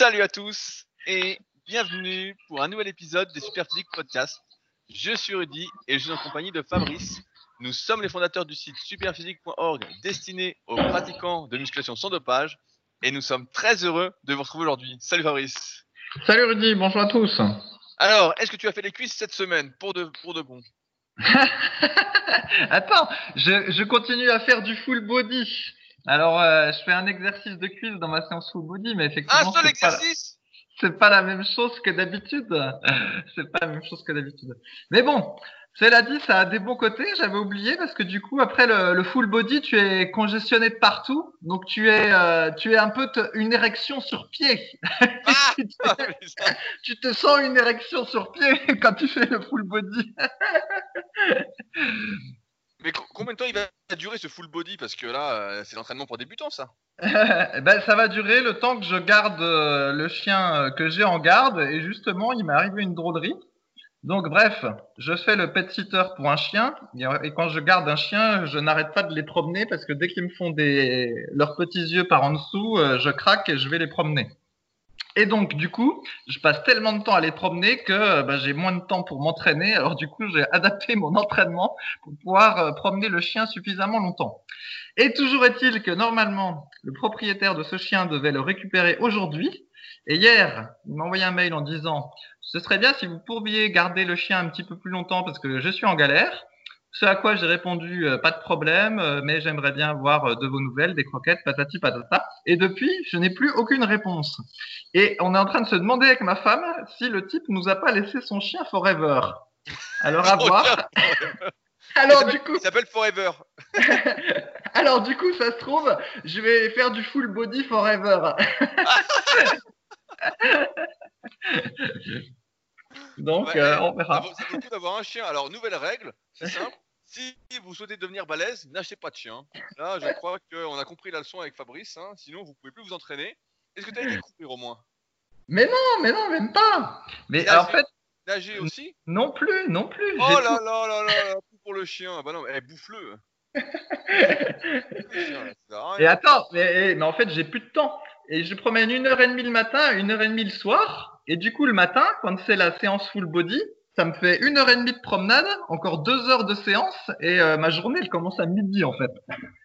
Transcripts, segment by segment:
Salut à tous et bienvenue pour un nouvel épisode des Superphysique Podcast. Je suis Rudy et je suis en compagnie de Fabrice. Nous sommes les fondateurs du site superphysique.org destiné aux pratiquants de musculation sans dopage et nous sommes très heureux de vous retrouver aujourd'hui. Salut Fabrice. Salut Rudy, bonjour à tous. Alors, est-ce que tu as fait les cuisses cette semaine pour de, pour de bon? Attends, je, je continue à faire du full body. Alors, euh, je fais un exercice de cuisse dans ma séance full body, mais effectivement. Un seul c'est pas- exercice C'est pas la même chose que d'habitude. C'est pas la même chose que d'habitude. Mais bon, cela dit, ça a des bons côtés. J'avais oublié parce que du coup, après le, le full body, tu es congestionné de partout. Donc, tu es, euh, tu es un peu te- une érection sur pied. Ah tu, te, tu te sens une érection sur pied quand tu fais le full body. Mais co- combien de temps il va durer ce full body? Parce que là, euh, c'est l'entraînement pour débutants, ça. Eh ben, ça va durer le temps que je garde euh, le chien euh, que j'ai en garde. Et justement, il m'est arrivé une drôlerie. Donc, bref, je fais le pet sitter pour un chien. Et, quand je garde un chien, je n'arrête pas de les promener parce que dès qu'ils me font des leurs petits yeux par en dessous, je craque et je vais les promener. Et donc, du coup, je passe tellement de temps à les promener que euh, ben, j'ai moins de temps pour m'entraîner. Alors, du coup, j'ai adapté mon entraînement pour pouvoir euh, promener le chien suffisamment longtemps. Et toujours est-il que normalement, le propriétaire de ce chien devait le récupérer aujourd'hui. Et hier, il m'a envoyé un mail en disant Ce serait bien si vous pourriez garder le chien un petit peu plus longtemps parce que je suis en galère. Ce à quoi j'ai répondu euh, Pas de problème, euh, mais j'aimerais bien avoir euh, de vos nouvelles, des croquettes, patati patata. Et depuis, je n'ai plus aucune réponse. Et on est en train de se demander avec ma femme si le type nous a pas laissé son chien forever. Alors à voir. Alors du coup, Il s'appelle Forever. alors du coup, ça se trouve, je vais faire du full body forever. Donc, Ouais, euh, on verra. vaut ça vaut le coup d'avoir un chien. Alors, nouvelle règle, c'est simple. Si vous souhaitez devenir balèze, n'achetez pas de chien. Là, je crois qu'on a compris la leçon avec Fabrice. hein. Sinon, vous pouvez plus vous entraîner. Est-ce que tu as été courir au moins? Mais non, mais non, même pas. Mais Nager. en fait, Nager aussi? non plus, non plus. Oh là tout- là là là là, tout pour le chien. Bah non, mais eh, bouffe-le. Et attends, mais, mais en fait, j'ai plus de temps. Et je promène une heure et demie le matin, une heure et demie le soir. Et du coup, le matin, quand c'est la séance full body, ça me fait une heure et demie de promenade, encore deux heures de séance, et euh, ma journée, elle commence à midi en fait.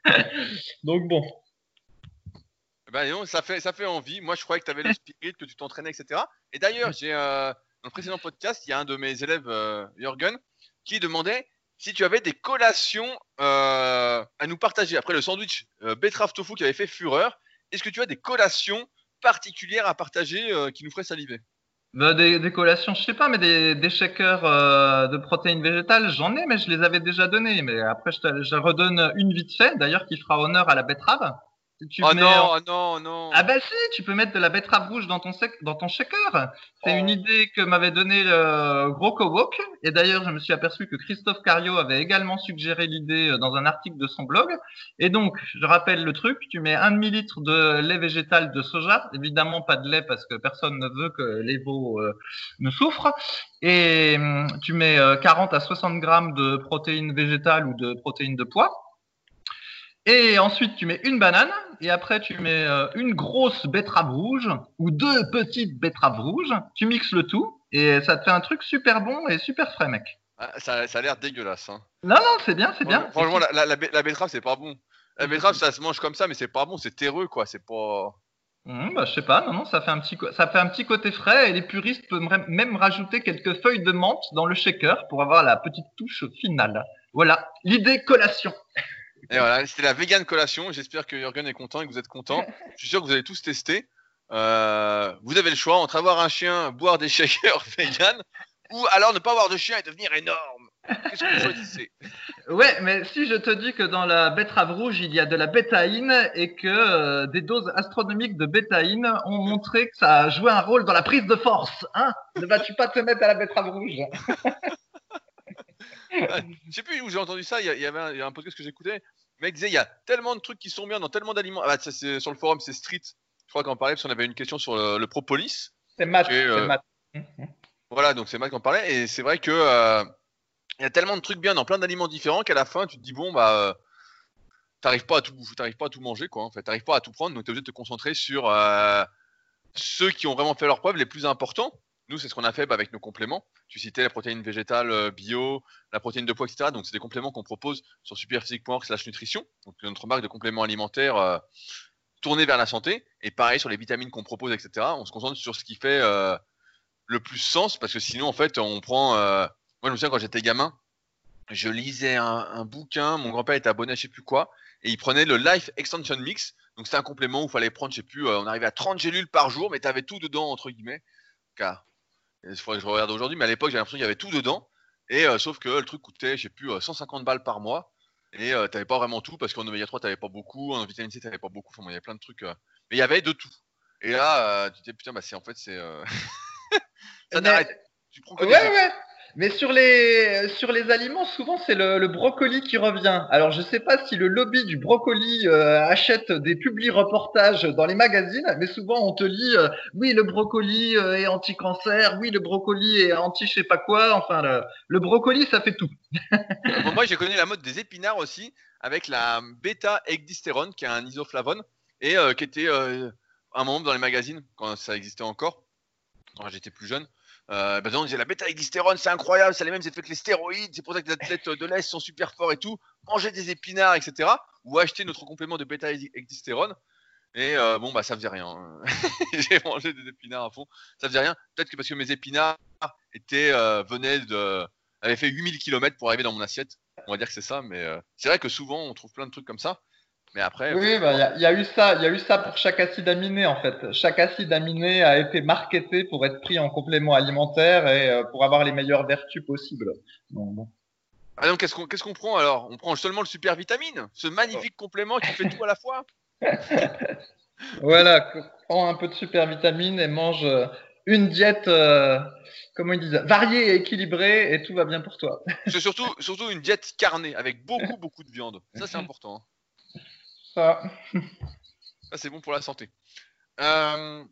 Donc bon. Bah non, ça fait, ça fait envie. Moi, je croyais que tu avais le spirit, que tu t'entraînais, etc. Et d'ailleurs, j'ai euh, dans le précédent podcast, il y a un de mes élèves, euh, Jürgen, qui demandait si tu avais des collations à nous partager. Après le sandwich betterave tofu qui avait fait fureur, est-ce que tu as des collations particulières à partager euh, qui nous feraient saliver Bah, des, collations, je sais pas, mais des, des euh, de protéines végétales, j'en ai, mais je les avais déjà donnés. Mais après, je redonne une vite fait, d'ailleurs, qui fera honneur à la betterave. Tu Oh non, oh non, non. Ah bah si, tu peux mettre de la betterave rouge dans ton, sec- dans ton shaker. C'est Oh. une idée que m'avait donnée le gros Kowok. Et d'ailleurs, je me suis aperçu que Christophe Cario avait également suggéré l'idée euh, dans un article de son blog. Et donc, je rappelle le truc, tu mets un demi-litre de lait végétal de soja. Évidemment, pas de lait parce que personne ne veut que les veaux euh, ne souffrent. Et hum, tu mets euh, 40 à 60 grammes de protéines végétales ou de protéines de pois. Et ensuite, tu mets une banane. Et après, tu mets euh, une grosse betterave rouge ou deux petites betteraves rouges. Tu mixes le tout. Et ça te fait un truc super bon et super frais, mec. Ah, ça, ça a l'air dégueulasse. Hein. Non, non, c'est bien, c'est bien. Franchement, la, la, la be- la betterave, c'est pas bon. La betterave, ça se mange comme ça, mais c'est pas bon, c'est terreux, quoi. C'est pas. Hum, bah, je sais pas, non, non, ça fait un petit, ça fait un petit côté frais et les puristes peuvent même rajouter quelques feuilles de menthe dans le shaker pour avoir la petite touche finale. Voilà, l'idée collation. Et voilà, c'était la vegan collation. J'espère que Jürgen est content et que vous êtes content. Je suis sûr que vous allez tous tester. Euh, vous avez le choix entre avoir un chien, boire des shakers vegan, ou alors ne pas avoir de chien et devenir énorme. Qu'est-ce que vous choisissez? Ouais, mais si je te dis que dans la betterave rouge, il y a de la bétaïne et que euh, des doses astronomiques de bétaïne ont montré que ça a joué un rôle dans la prise de force, hein? Ne vas-tu pas te mettre à la betterave rouge? Je sais plus où j'ai entendu ça. Il y, avait un, il y a un podcast que j'écoutais. Le mec disait il y a tellement de trucs qui sont bien dans tellement d'aliments. Ah bah, c'est sur le forum, c'est Street. Je crois qu'en parlait parce qu'on avait une question sur le, le propolis. C'est mat, Et, euh, c'est mat. Voilà, donc c'est Matt qui en parlait. Et c'est vrai que euh, y a tellement de trucs bien dans plein d'aliments différents qu'à la fin, tu te dis bon bah euh, t'arrives pas à tout t'arrives pas à tout manger quoi. En fait, t'arrives pas à tout prendre, donc t'es obligé de te concentrer sur euh, ceux qui ont vraiment fait leur preuve, les plus importants. Nous, c'est ce qu'on a fait bah, avec nos compléments. Tu citais la protéine végétale euh, bio, la protéine de poids, etc. Donc, c'est des compléments qu'on propose sur superphysique.org slash nutrition. Donc, notre marque de compléments alimentaires euh, vers la santé. Et pareil sur les vitamines qu'on propose, etc. On se concentre sur ce qui fait euh, le plus sens parce que sinon, en fait, on prend. moi, je me souviens quand j'étais gamin, je lisais un, bouquin. Mon grand-père était abonné à je sais plus quoi. Et il prenait le Life Extension Mix. Donc, c'était un complément où il fallait prendre, je sais plus, on arrivait à 30 gélules par jour, mais tu avais tout dedans, entre guillemets. Car il faudrait que je regarde aujourd'hui, mais à l'époque, j'avais l'impression qu'il y avait tout dedans. Et euh, sauf que le truc coûtait, je sais plus, 150 balles par mois. Et euh, t'avais pas vraiment tout parce qu'en oméga 3, t'avais pas beaucoup, en vitamine C, t'avais pas beaucoup. Enfin, il y avait plein de trucs. Euh. Mais il y avait de tout. Et là, tu te dis, putain, bah, c'est en fait, c'est. ça n'arrête. Tu prends que ouais, ouais. Mais sur les, sur les aliments, souvent c'est le, brocoli qui revient. Alors je ne sais pas si le lobby du brocoli euh, achète des publi reportages dans les magazines, mais souvent on te lit euh, oui le brocoli euh, est anti-cancer, oui le brocoli est anti je sais pas quoi. Enfin le, brocoli ça fait tout. moi j'ai connu la mode des épinards aussi avec la bêta ecdystérone qui est un isoflavone et qui était un moment dans les magazines quand ça existait encore quand j'étais plus jeune. Euh, bah, on disait la bêta-ecdystérone, c'est incroyable, ça a les mêmes effets que les stéroïdes, c'est pour ça que les athlètes de l'Est sont super forts et tout. Manger des épinards, etc. Ou acheter notre complément de bêta-ecdystérone. Et euh, bon, bah ça faisait rien. J'ai mangé des épinards à fond. Ça faisait rien. Peut-être que parce que mes épinards étaient, euh, venaient de. avaient fait 8000 km pour arriver dans mon assiette. On va dire que c'est ça, mais euh, c'est vrai que souvent on trouve plein de trucs comme ça. Mais après. Oui, bah, il y, a eu ça. Il y a eu ça pour chaque acide aminé en fait. Chaque acide aminé a été marketé pour être pris en complément alimentaire et euh, pour avoir les meilleures vertus possibles. Donc, ah donc qu'est-ce qu'on prend alors? On prend seulement le super vitamine, ce magnifique oh. complément qui fait tout à la fois? voilà, prends un peu de super vitamine et mange euh, une diète. Euh, comment ils disent, variée et équilibrée et tout va bien pour toi. C'est surtout, surtout une diète carnée avec beaucoup, beaucoup de viande. Ça, c'est important. Hein. Ça. c'est bon pour la santé. Euh,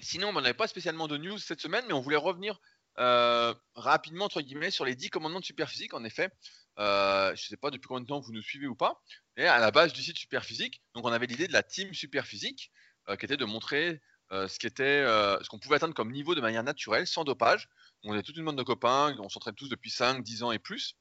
sinon, on n'avait pas spécialement de news cette semaine, mais on voulait revenir euh, rapidement, entre guillemets, sur les 10 commandements de Superphysique. En effet, euh, je ne sais pas depuis combien de temps vous nous suivez ou pas, et à la base du site Superphysique, donc on avait l'idée de la team Superphysique, qui était de montrer ce qu'était, ce qu'on pouvait atteindre comme niveau de manière naturelle, sans dopage. On est toute une bande de copains, on s'entraîne tous depuis 5, 10 ans et plus,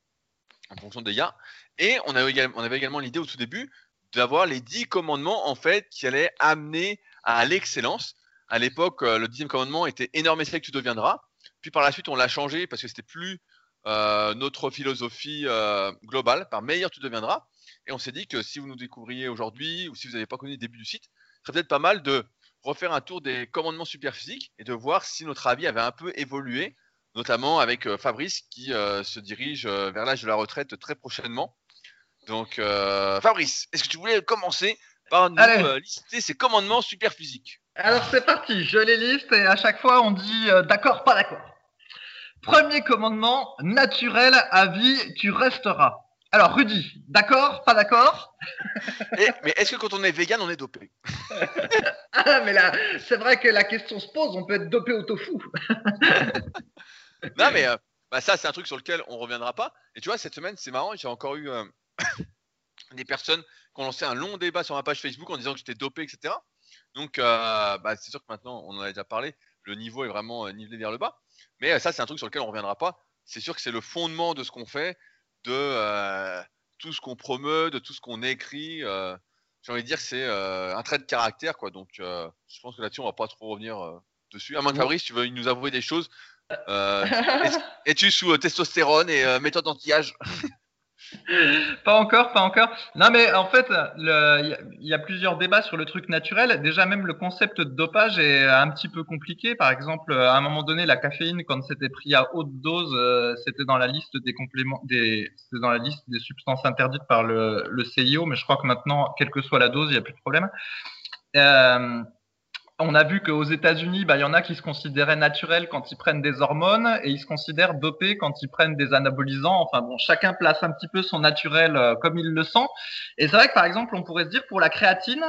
en fonction des gars. Et on avait également l'idée au tout début d'avoir les dix commandements en fait qui allaient amener à l'excellence. À l'époque, euh, le dixième commandement était énorme essai que tu deviendras. Puis par la suite, on l'a changé parce que c'était plus euh, notre philosophie euh, globale. Par meilleur tu deviendras. Et on s'est dit que si vous nous découvriez aujourd'hui ou si vous n'avez pas connu le début du site, ce serait peut-être pas mal de refaire un tour des commandements super physiques et de voir si notre avis avait un peu évolué, notamment avec Fabrice qui se dirige vers l'âge de la retraite très prochainement. Donc, euh, Fabrice, est-ce que tu voulais commencer par nous euh, lister ces commandements super physiques? Alors, c'est parti, je les liste et à chaque fois on dit euh, d'accord, pas d'accord. Premier commandement, naturel à vie, tu resteras. Alors, Rudy, d'accord, pas d'accord? Eh, Mais est-ce que quand on est vegan, on est dopé? Ah, mais là, c'est vrai que la question se pose, on peut être dopé au tofu. non, mais bah, ça, c'est un truc sur lequel on reviendra pas. Et tu vois, cette semaine, c'est marrant, j'ai encore eu des personnes qui ont lancé un long débat sur ma page Facebook en disant que j'étais dopé, etc. Donc, euh, bah, c'est sûr que maintenant, on en a déjà parlé, le niveau est vraiment euh, nivelé vers le bas. Mais euh, ça, c'est un truc sur lequel on ne reviendra pas. C'est sûr que c'est le fondement de ce qu'on fait, de tout ce qu'on promeut, de tout ce qu'on écrit. J'ai envie de dire que c'est un trait de caractère, quoi. Donc, je pense que là-dessus, on va pas trop revenir dessus. À moins que Fabrice, tu veux nous avouer des choses. Es-tu sous testostérone et méthode anti-âge pas encore, pas encore. Non, mais en fait, il y, a plusieurs débats sur le truc naturel. Déjà, même le concept de dopage est un petit peu compliqué. Par exemple, à un moment donné, la caféine, quand c'était pris à haute dose, euh, c'était dans la liste des compléments, des, dans la liste des substances interdites par le, le CIO. Mais je crois que maintenant, quelle que soit la dose, il n'y a plus de problème. Euh, on a vu qu'aux États-Unis, bah, il y en a qui se considéraient naturels quand ils prennent des hormones et ils se considèrent dopés quand ils prennent des anabolisants. Enfin bon, chacun place un petit peu son naturel euh, comme il le sent. Et c'est vrai que par exemple, on pourrait se dire pour la créatine,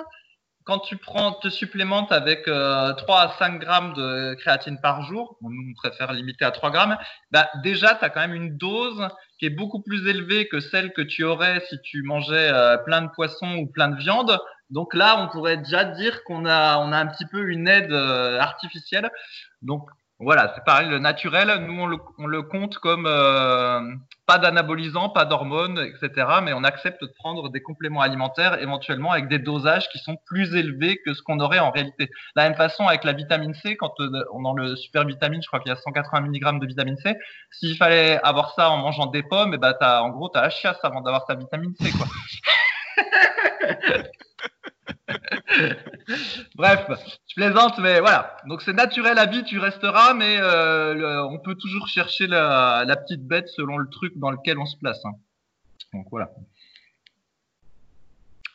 quand tu prends, te supplémentes avec 3 euh, à 5 grammes de créatine par jour, on préfère limiter à 3 grammes, bah, déjà tu as quand même une dose qui est beaucoup plus élevée que celle que tu aurais si tu mangeais euh, plein de poissons ou plein de viande Donc là, on pourrait déjà dire qu'on a, on a un petit peu une aide euh, artificielle. Donc voilà, c'est pareil, le naturel, nous on le, on le compte comme euh, pas d'anabolisant, pas d'hormones, etc. Mais on accepte de prendre des compléments alimentaires éventuellement avec des dosages qui sont plus élevés que ce qu'on aurait en réalité. De la même façon avec la vitamine C, quand euh, on dans le super vitamine, je crois qu'il y a 180 mg de vitamine C. S'il fallait avoir ça en mangeant des pommes, et eh ben t'as, en gros t'as la chiasse avant d'avoir ta vitamine C quoi. Bref, je plaisante, mais voilà. Donc c'est naturel à vie, tu resteras, mais euh, on peut toujours chercher la, petite bête selon le truc dans lequel on se place. Hein. Donc voilà.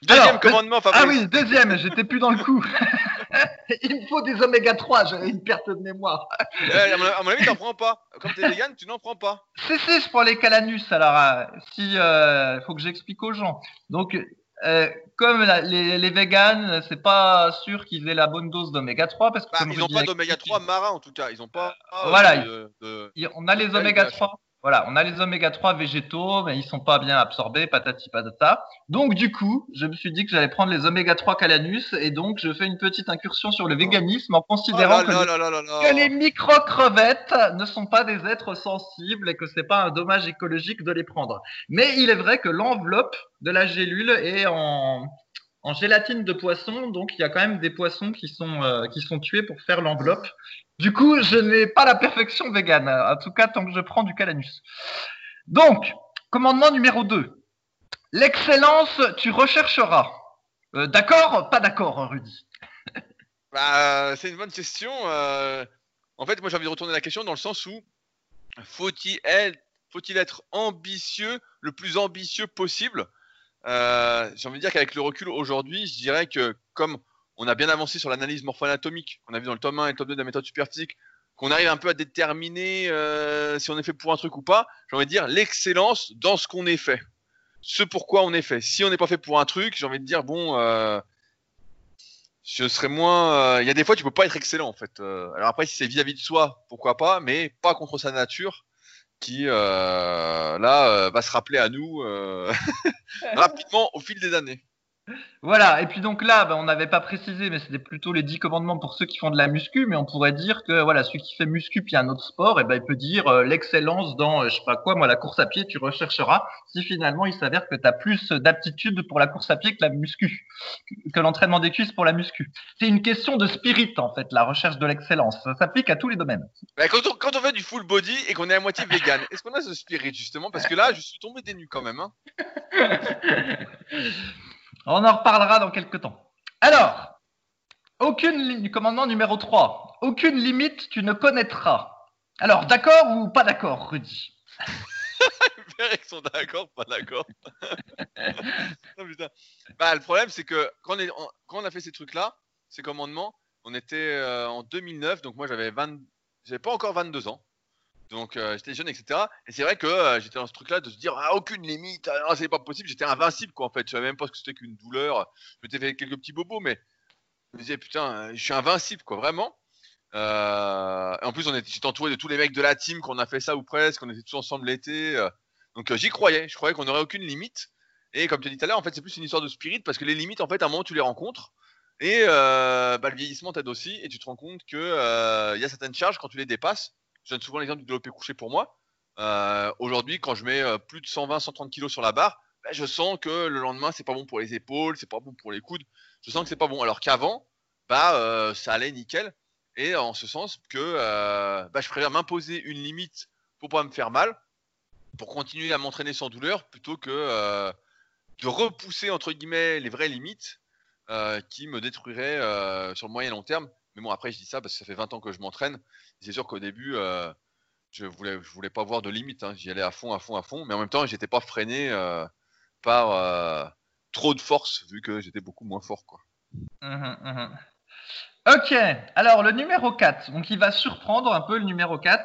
Deuxième commandement, Fabrice. Ah oui, deuxième, j'étais plus dans le coup. Il me faut des oméga 3, j'avais une perte de mémoire. à mon avis, t'en prends pas. Comme t'es vegan, tu n'en prends pas. Si, si, je prends les calanus. Alors, euh, si, euh, faut que j'explique aux gens. Donc, euh, comme les, les véganes, c'est pas sûr qu'ils aient la bonne dose d'oméga 3 parce que bah, ils n'ont pas d'oméga 3 marin en tout cas. Ils ont pas. voilà. on a les oméga 3 voilà, on a les oméga 3 végétaux, mais ils sont pas bien absorbés, patati patata. Donc du coup, je me suis dit que j'allais prendre les oméga 3 calanus et donc je fais une petite incursion sur le véganisme en considérant oh que, les, micro-crevettes ne sont pas des êtres sensibles et que c'est pas un dommage écologique de les prendre. Mais il est vrai que l'enveloppe de la gélule est en, en gélatine de poisson, donc il y a quand même des poissons qui sont, euh, qui sont tués pour faire l'enveloppe. Du coup, je n'ai pas la perfection végane, en tout cas tant que je prends du calanus. Donc, commandement numéro 2. L'excellence, tu rechercheras. Euh, d'accord Pas d'accord, Rudy? Bah, C'est une bonne question. Euh. en fait, moi j'ai envie de retourner la question dans le sens où faut-il être, faut être ambitieux, le plus ambitieux possible? Euh, J'ai envie de dire qu'avec le recul aujourd'hui, je dirais que comme on a bien avancé sur l'analyse morpho-anatomique, on a vu dans le tome 1 et le tome 2 de la méthode superphysique, qu'on arrive un peu à déterminer euh, si on est fait pour un truc ou pas, j'ai envie de dire l'excellence dans ce qu'on est fait. Ce pourquoi on est fait. Si on n'est pas fait pour un truc, j'ai envie de dire, bon, euh, je serais moins. Euh, il y a des fois, tu peux pas être excellent en fait. alors après, si c'est vis-à-vis de soi, pourquoi pas, mais pas contre sa nature, qui là va se rappeler à nous rapidement au fil des années. Voilà, et puis donc là, ben, on n'avait pas précisé, mais c'était plutôt les 10 commandements pour ceux qui font de la muscu, mais on pourrait dire que voilà, celui qui fait muscu puis un autre sport, et ben, il peut dire euh, l'excellence dans, euh, je sais pas quoi, moi, la course à pied, tu rechercheras, si finalement il s'avère que tu as plus d'aptitude pour la course à pied que la muscu, que l'entraînement des cuisses pour la muscu. C'est une question de spirit, en fait, la recherche de l'excellence. Ça s'applique à tous les domaines. Quand, on, quand, on, fait du full body et qu'on est à moitié vegan, est-ce qu'on a ce spirit, justement? Parce que là, je suis tombé des nues quand même. Hein. On en reparlera dans quelques temps. Alors, aucune ligne, commandement numéro 3. Aucune limite tu ne connaîtras. Alors, d'accord ou pas d'accord, Rudy? Ils sont d'accord, pas d'accord. bah, le problème, c'est que quand on, a fait ces trucs-là, ces commandements, on était euh, en 2009, donc moi j'avais 20... j'avais pas encore 22 ans. Donc euh, j'étais jeune, etc. Et c'est vrai que euh, j'étais dans ce truc-là de se dire ah, aucune limite, ah, c'est pas possible. J'étais invincible quoi en fait. Je savais même pas ce que c'était qu'une douleur. Je m'étais fait quelques petits bobos, mais je me disais putain, je suis invincible quoi, vraiment. Euh, en plus, j'étais entouré de tous les mecs de la team qu'on a fait ça ou presque. On était tous ensemble l'été. donc j'y croyais. Je croyais qu'on n'aurait aucune limite. Et comme tu as dit tout à l'heure, en fait, c'est plus une histoire de spirit parce que les limites, en fait, à un moment, tu les rencontres. Et bah, le vieillissement t'aide aussi. Et tu te rends compte que il y a certaines charges quand tu les dépasses je donne souvent l'exemple du développé couché pour moi. Euh, aujourd'hui, quand je mets euh, plus de 120-130 kg sur la barre, bah, je sens que le lendemain, c'est pas bon pour les épaules, c'est pas bon pour les coudes. Je sens que c'est pas bon. Alors qu'avant, bah, euh, ça allait nickel. Et en ce sens que bah, je préfère m'imposer une limite pour pas me faire mal, pour continuer à m'entraîner sans douleur, plutôt que de repousser entre guillemets les vraies limites qui me détruiraient sur le moyen long terme. Mais bon, après, je dis ça parce que ça fait 20 ans que je m'entraîne. C'est sûr qu'au début, euh, je voulais, je voulais pas voir de limite. Hein. J'y allais à fond, à fond, à fond. Mais en même temps, j'étais pas freiné euh, par euh, trop de force, vu que j'étais beaucoup moins fort. Quoi. Mmh mmh ok, alors le numéro 4, donc il va surprendre un peu le numéro 4,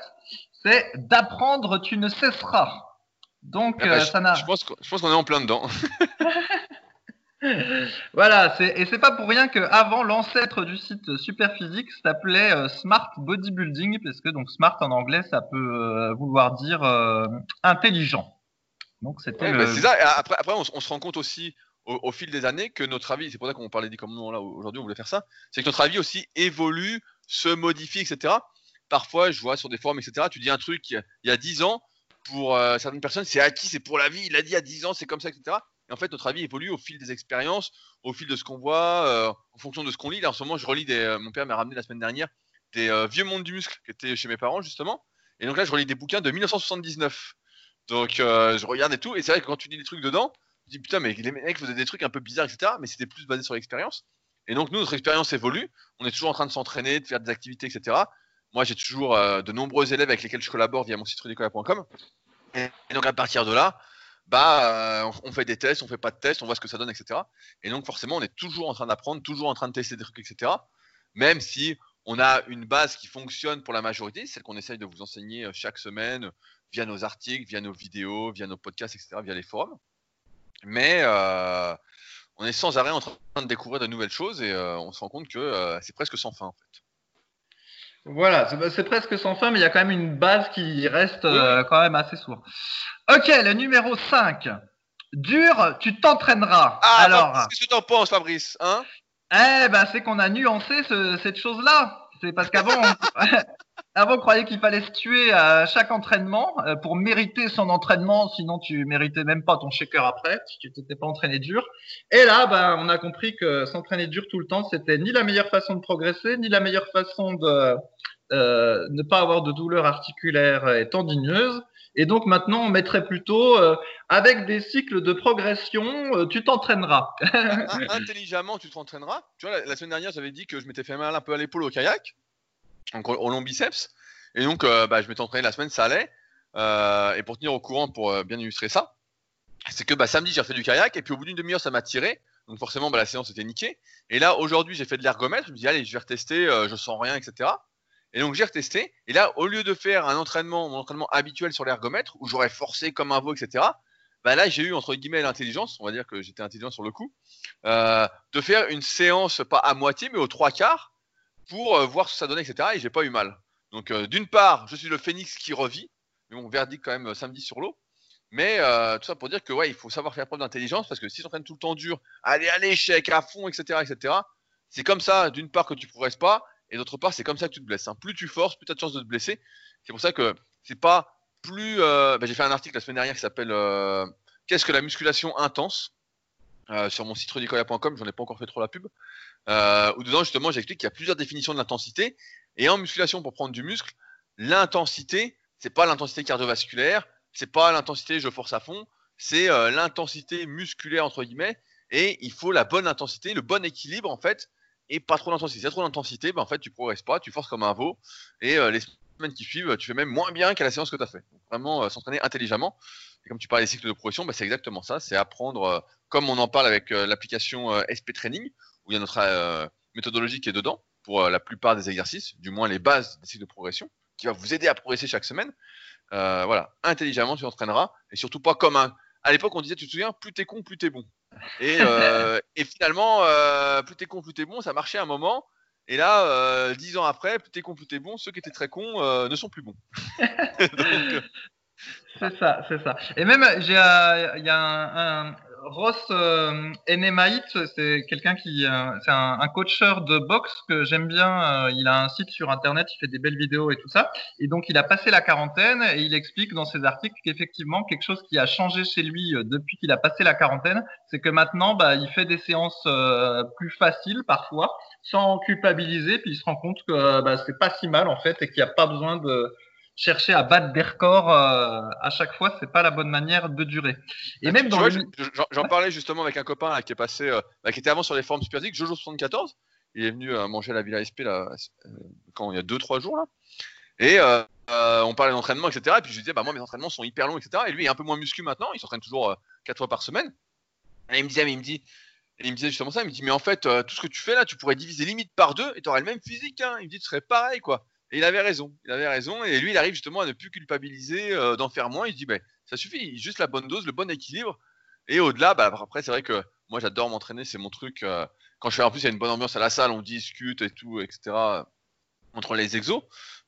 c'est d'apprendre, tu ne cesseras. Donc, eh ben, ça n'a. Je pense qu'on est en plein dedans. voilà, et c'est pas pour rien que avant l'ancêtre du site Superphysique s'appelait euh, Smart Bodybuilding, parce que donc smart en anglais ça peut euh, vouloir dire euh, intelligent. Donc c'était. ça. Après, après on, se rend compte aussi au, fil des années que notre avis, c'est pour ça qu'on parlait des commandements là aujourd'hui, on voulait faire ça, c'est que notre avis aussi évolue, se modifie, etc. Parfois, je vois sur des forums, etc., tu dis un truc il y a 10 ans, pour certaines personnes, c'est acquis, c'est pour la vie, il a dit à 10 ans, c'est comme ça, etc. Et en fait, notre avis évolue au fil des expériences, au fil de ce qu'on voit, euh, en fonction de ce qu'on lit. Là, en ce moment, je relis des. Euh, mon père m'a ramené la semaine dernière des vieux mondes du muscle qui étaient chez mes parents, justement. Et donc là, je relis des bouquins de 1979. Donc, je regarde et tout. Et c'est vrai que quand tu lis des trucs dedans, tu dis putain, mais les mecs faisaient des trucs un peu bizarres, etc. Mais c'était plus basé sur l'expérience. Et donc, nous, notre expérience évolue. On est toujours en train de s'entraîner, de faire des activités, etc. Moi, j'ai toujours de nombreux élèves avec lesquels je collabore via mon site rudicola.com. Et, donc, à partir de là, bah, euh, on fait des tests, on fait pas de tests, on voit ce que ça donne, etc. Et donc, forcément, on est toujours en train d'apprendre, toujours en train de tester des trucs, etc. Même si on a une base qui fonctionne pour la majorité, celle qu'on essaye de vous enseigner euh, chaque semaine via nos articles, via nos vidéos, via nos podcasts, etc., via les forums. Mais euh, on est sans arrêt en train de découvrir de nouvelles choses et on se rend compte que c'est presque sans fin en fait. Voilà, c'est presque sans fin, mais il y a quand même une base qui reste euh, quand même assez sourde. Ok, le numéro 5. Dur, tu t'entraîneras. Ah, alors. Qu'est-ce que tu en penses, Fabrice hein? Eh ben, c'est qu'on a nuancé cette chose-là. C'est parce qu'avant, Avant, croyait qu'il fallait se tuer à chaque entraînement euh, pour mériter son entraînement, sinon tu méritais même pas ton shaker après, si tu t'étais pas entraîné dur. Et là, ben, on a compris que s'entraîner dur tout le temps, c'était ni la meilleure façon de progresser, ni la meilleure façon de euh, ne pas avoir de douleurs articulaires et tendineuses. Et donc maintenant, on mettrait plutôt euh, avec des cycles de progression, tu t'entraîneras. Intelligemment, tu t'entraîneras. Tu vois, la, la semaine dernière, j'avais dit que je m'étais fait mal un peu à l'épaule au kayak donc au long biceps. Et donc, euh, bah, je m'étais entraîné la semaine, ça allait. Euh, et pour tenir au courant, pour euh, bien illustrer ça, c'est que bah, samedi, j'ai fait du kayak, et puis au bout d'une demi-heure, ça m'a tiré. Donc forcément, bah, la séance était niquée. Et là, aujourd'hui, j'ai fait de l'ergomètre. Je me dis, allez, je vais retester, je sens rien, etc. Et donc j'ai retesté. Et là, au lieu de faire un entraînement, mon entraînement habituel sur l'ergomètre, où j'aurais forcé comme un veau, etc. Bah là, j'ai eu entre guillemets l'intelligence, on va dire que j'étais intelligent sur le coup, de faire une séance pas à moitié, mais aux trois quarts, pour euh, voir ce que ça donnait, etc. Et j'ai pas eu mal. Donc, euh, d'une part, je suis le phénix qui revit, mais mon verdict quand même euh, samedi sur l'eau. Mais tout ça pour dire que ouais, il faut savoir faire preuve d'intelligence parce que si j'entraîne tout le temps dur, aller à l'échec, à fond, etc., etc., c'est comme ça, d'une part, que tu progresses pas, et d'autre part, c'est comme ça que tu te blesses. Hein. Plus tu forces, plus tu as de chances de te blesser. C'est pour ça que c'est pas plus. Bah, j'ai fait un article la semaine dernière qui s'appelle Qu'est-ce que la musculation intense? Sur mon site rudicola.com, j'en ai pas encore fait trop la pub euh, où dedans justement j'explique qu'il y a plusieurs définitions de l'intensité. Et en musculation, pour prendre du muscle, l'intensité, c'est pas l'intensité cardiovasculaire, c'est pas l'intensité je force à fond, c'est euh, l'intensité musculaire entre guillemets. Et il faut la bonne intensité, le bon équilibre en fait, et pas trop d'intensité. Si y a trop d'intensité, ben, en fait tu progresses pas, tu forces comme un veau, et euh, semaines qui suivent, tu fais même moins bien qu'à la séance que tu as fait. vraiment euh, s'entraîner intelligemment. Et comme tu parlais des cycles de progression, ben, c'est exactement ça, c'est apprendre, comme on en parle avec l'application SP Training, où il y a notre euh, méthodologie qui est dedans pour euh, la plupart des exercices, du moins les bases des cycles de progression, qui va vous aider à progresser chaque semaine. Euh, voilà, intelligemment, tu entraîneras, et surtout pas comme un. À l'époque, on disait, tu te souviens, plus t'es con, plus t'es bon. Et, et finalement, plus t'es con, plus t'es bon, ça marchait un moment. Et là, dix ans après, t'es con, plus t'es bon, ceux qui étaient très cons ne sont plus bons. c'est ça, c'est ça. Et même, il y a un, Ross euh, c'est quelqu'un qui, euh, c'est un, un, coacheur de boxe que j'aime bien. Euh, il a un site sur internet, il fait des belles vidéos et tout ça. Et donc, il a passé la quarantaine et il explique dans ses articles qu'effectivement, quelque chose qui a changé chez lui euh, depuis qu'il a passé la quarantaine, c'est que maintenant, bah, il fait des séances plus faciles parfois, sans culpabiliser, puis il se rend compte que bah, c'est pas si mal en fait et qu'il n'y a pas besoin de chercher à battre des records euh, à chaque fois, c'est pas la bonne manière de durer. Et même dans j'en parlais justement avec un copain qui est passé, euh, bah, qui était avant sur les formes Superphysique, Jojo 74. Il est venu euh, manger à la Villa SP là, quand il y a 2-3 jours là. Et on parlait d'entraînement, etc. Et puis je lui disais, bah moi mes entraînements sont hyper longs, etc. Et lui il est un peu moins muscu maintenant, il s'entraîne toujours 4 fois par semaine. Et il me disait, mais il me dit, il me disait justement ça, il me dit, mais en fait, tout ce que tu fais là, tu pourrais diviser limite par deux et tu aurais le même physique. Hein. Il me dit, tu serais pareil, quoi. Et il avait raison. Il avait raison. Et lui, il arrive justement à ne plus culpabiliser, euh, d'en faire moins. Il se dit, ben, ça suffit, juste la bonne dose, le bon équilibre. Et au-delà, bah, après, c'est vrai que moi, j'adore m'entraîner, c'est mon truc. Euh, quand je fais, en plus, il y a une bonne ambiance à la salle, on discute et tout, etc. entre les exos.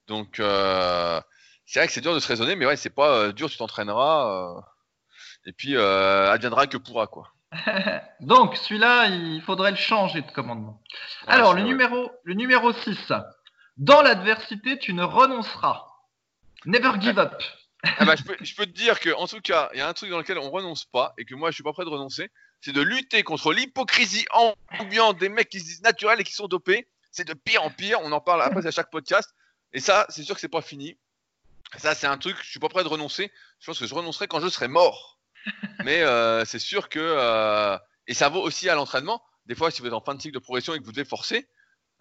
Donc, euh, c'est vrai que c'est dur de se raisonner, mais ouais, c'est pas dur, tu t'entraîneras. et puis, adviendra que pourra, quoi. Donc, celui-là, il faudrait le changer de commandement. Ouais, Alors, le vrai. numéro, le numéro 6. Dans l'adversité, tu ne renonceras. Never give up. Ah bah, je, peux, je peux te dire que, en tout cas, il y a un truc dans lequel on renonce pas et que moi je suis pas prêt de renoncer, c'est de lutter contre l'hypocrisie ambiante des mecs qui se disent naturels et qui sont dopés. C'est de pire en pire. On en parle après à chaque podcast. Et ça, c'est sûr que c'est pas fini. Ça, c'est un truc, je suis pas prêt de renoncer. Je pense que je renoncerai quand je serai mort. Mais euh, c'est sûr que. euh, et ça vaut aussi à l'entraînement. Des fois, si vous êtes en fin de cycle de progression et que vous devez forcer,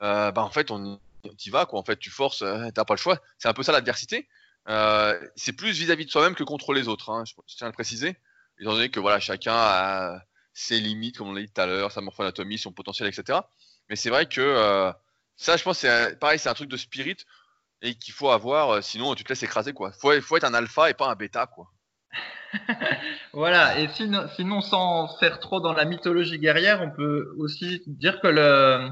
euh, bah en fait, on y va, quoi. En fait, tu forces, euh, t'as pas le choix. C'est un peu ça l'adversité. Euh, c'est plus vis-à-vis de soi-même que contre les autres. Hein, je, tiens à le préciser. Étant donné que voilà, chacun a ses limites, comme on l'a dit tout à l'heure, sa morphoanatomie, son potentiel, etc. Mais c'est vrai que euh, ça, je pense, c'est pareil, c'est un truc de spirit et qu'il faut avoir. sinon, tu te laisses écraser, quoi. Faut, faut être un alpha et pas un bêta, quoi. Voilà, et sinon, sinon, sans faire trop dans la mythologie guerrière, on peut aussi dire que le,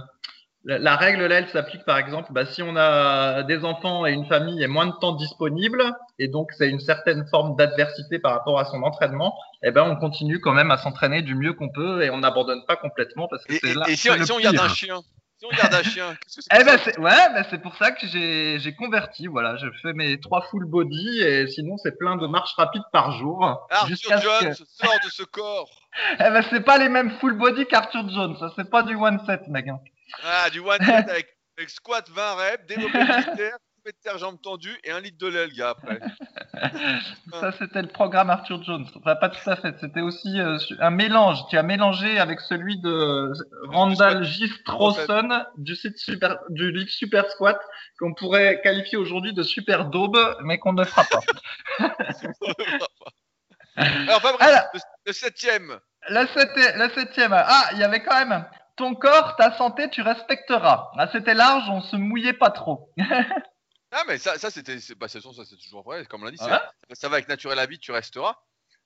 la, la règle là, elle s'applique par exemple, bah, si on a des enfants et une famille et moins de temps disponible, et donc c'est une certaine forme d'adversité par rapport à son entraînement, eh ben on continue quand même à s'entraîner du mieux qu'on peut et on n'abandonne pas complètement parce que c'est là. et si, c'est on- le si on garde un chien, si on garde un chien, qu'est-ce que c'est Eh ben c'est ouais, ben c'est pour ça que j'ai j'ai converti. Voilà, je fais mes trois full body et sinon c'est plein de marches rapides par jour. Arthur Jones que- sort de ce corps. Eh ben c'est pas les mêmes full body qu'Arthur Jones. Ça c'est pas du one set, mec. Ah, du one set avec, avec squat 20 reps, développé militaire, coupé de terre jambes tendues et un litre de lait, le gars, après. Ça c'était le programme Arthur Jones. Enfin pas tout à fait. C'était aussi euh, un mélange. Tu as mélangé avec celui de Randall J. Strawson du site super du livre Super Squat qu'on pourrait qualifier aujourd'hui de super daube, mais qu'on ne fera pas. Alors, pas bref, Alors, le, le septième. La, septi- la septième. Ah, il y avait quand même. Ton corps, ta santé, tu respecteras. Là, c'était large, on se mouillait pas trop. Ah, mais ça, ça c'était. c'est- Bah, ça, c'est toujours vrai. Comme on l'a dit, c'est- ça va avec naturel habit, tu resteras.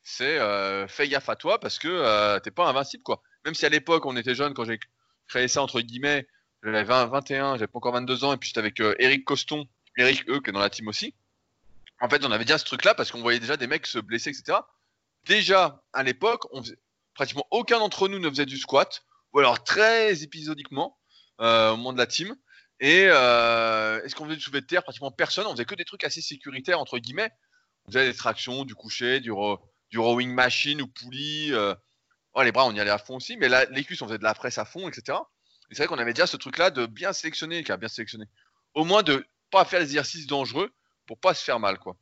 C'est euh, fais gaffe à toi parce que euh, t'es pas invincible, quoi. Même si à l'époque, on était jeunes, quand j'ai créé ça, entre guillemets, j'avais 20, 21, j'avais pas encore 22 ans, et puis j'étais avec euh, Eric Coston, Eric, eux, qui est dans la team aussi. En fait, on avait déjà ce truc-là parce qu'on voyait déjà des mecs se blesser, etc. Déjà, à l'époque, on faisait- pratiquement aucun d'entre nous ne faisait du squat, ou alors très épisodiquement euh, au moment de la team. Et euh, est-ce qu'on faisait du soulevé de terre? Pratiquement personne. On faisait que des trucs assez sécuritaires, entre guillemets. On faisait des tractions, du coucher, du, ro- du rowing machine ou poulie. euh. Oh, les bras, on y allait à fond aussi. Mais là, les cuisses, on faisait de la presse à fond, etc. Et c'est vrai qu'on avait déjà ce truc-là de bien sélectionner, bien sélectionné. Au moins de pas faire des exercices dangereux pour pas se faire mal, quoi.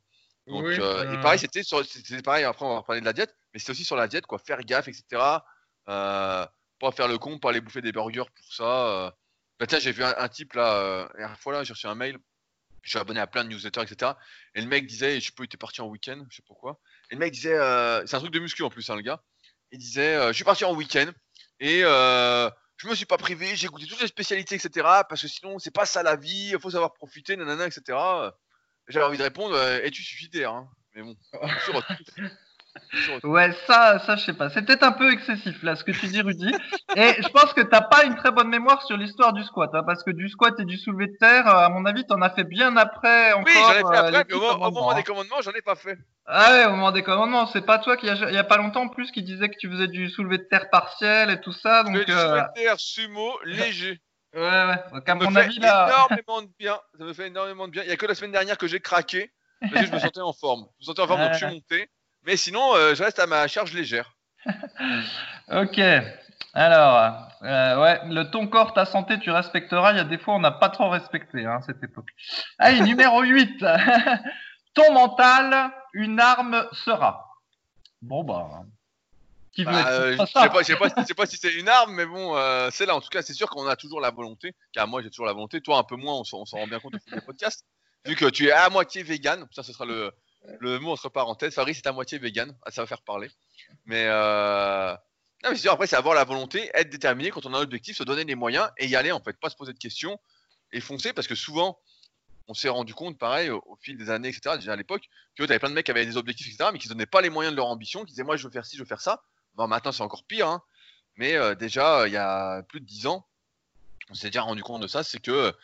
Donc, Oui, euh, euh, Et pareil, c'était pareil. Après, on va parler de la diète, mais c'était aussi sur la diète, quoi. Faire gaffe, etc. Euh, pas faire le con, pas aller bouffer des burgers pour ça. euh. Bah, j'ai vu un, type là, euh, la fois là, j'ai reçu un mail. Je suis abonné à plein de newsletters, etc. Et le mec disait, je sais pas, il était parti en week-end, je sais pourquoi. Et le mec disait, euh, c'est un truc de muscu en plus, hein, le gars. Il disait, je suis parti en week-end et je me suis pas privé, j'ai goûté toutes les spécialités, etc. Parce que sinon, c'est pas ça la vie, il faut savoir profiter, nanana, etc. J'avais envie de répondre, et tu suicidaire, hein. Mais bon, Ouais, ça, ça, je sais pas. C'est peut-être un peu excessif, là, ce que tu dis, Rudy. Et je pense que t'as pas une très bonne mémoire sur l'histoire du squat, hein, parce que du squat et du soulevé de terre, euh, à mon avis, t'en as fait bien après encore. Oui, j'en ai fait euh, après, mais au, moment hein. des commandements, j'en ai pas fait. Ah ouais, au moment des commandements, c'est pas toi qui a, il y a pas longtemps en plus qui disait que tu faisais du soulevé de terre partiel et tout ça, donc du euh, soulevé de terre sumo léger. ouais, ouais. Donc à Ça me fait là, énormément de bien. Ça me fait énormément de bien. Il y a que la semaine dernière que j'ai craqué parce que je me sentais en forme. Je me sentais en forme, donc je suis monté. Mais sinon, euh, je reste à ma charge légère. ok. Alors, euh, ouais, le ton corps, ta santé, tu respecteras. Il y a des fois, on n'a pas trop respecté hein, cette époque. Allez, numéro 8. ton mental, une arme sera. Bon bah. Qui veut Bah, être euh, je sais pas, je sais pas, je sais pas si c'est une arme, mais bon, euh, c'est là. En tout cas, c'est sûr qu'on a toujours la volonté. Car moi, j'ai toujours la volonté. Toi, un peu moins. On s'en on s'en rend bien compte au fil des podcasts. Vu que tu es à moitié vegan, ça, ce sera le, le mot entre parenthèses. Fabrice est à moitié vegan. Ah, ça va faire parler. Mais euh... non, mais sûr. Après, c'est avoir la volonté, être déterminé quand on a un objectif, se donner les moyens et y aller. En fait, pas se poser de questions et foncer parce que souvent. On s'est rendu compte, pareil, au, fil des années, etc., déjà à l'époque, que tu avais plein de mecs qui avaient des objectifs, etc., mais qui ne donnaient pas les moyens de leur ambition, qui disaient, moi, je veux faire ci, je veux faire ça. Bon, maintenant, c'est encore pire, hein. mais euh, déjà, il y a plus de 10 ans, on s'est déjà rendu compte de ça, c'est que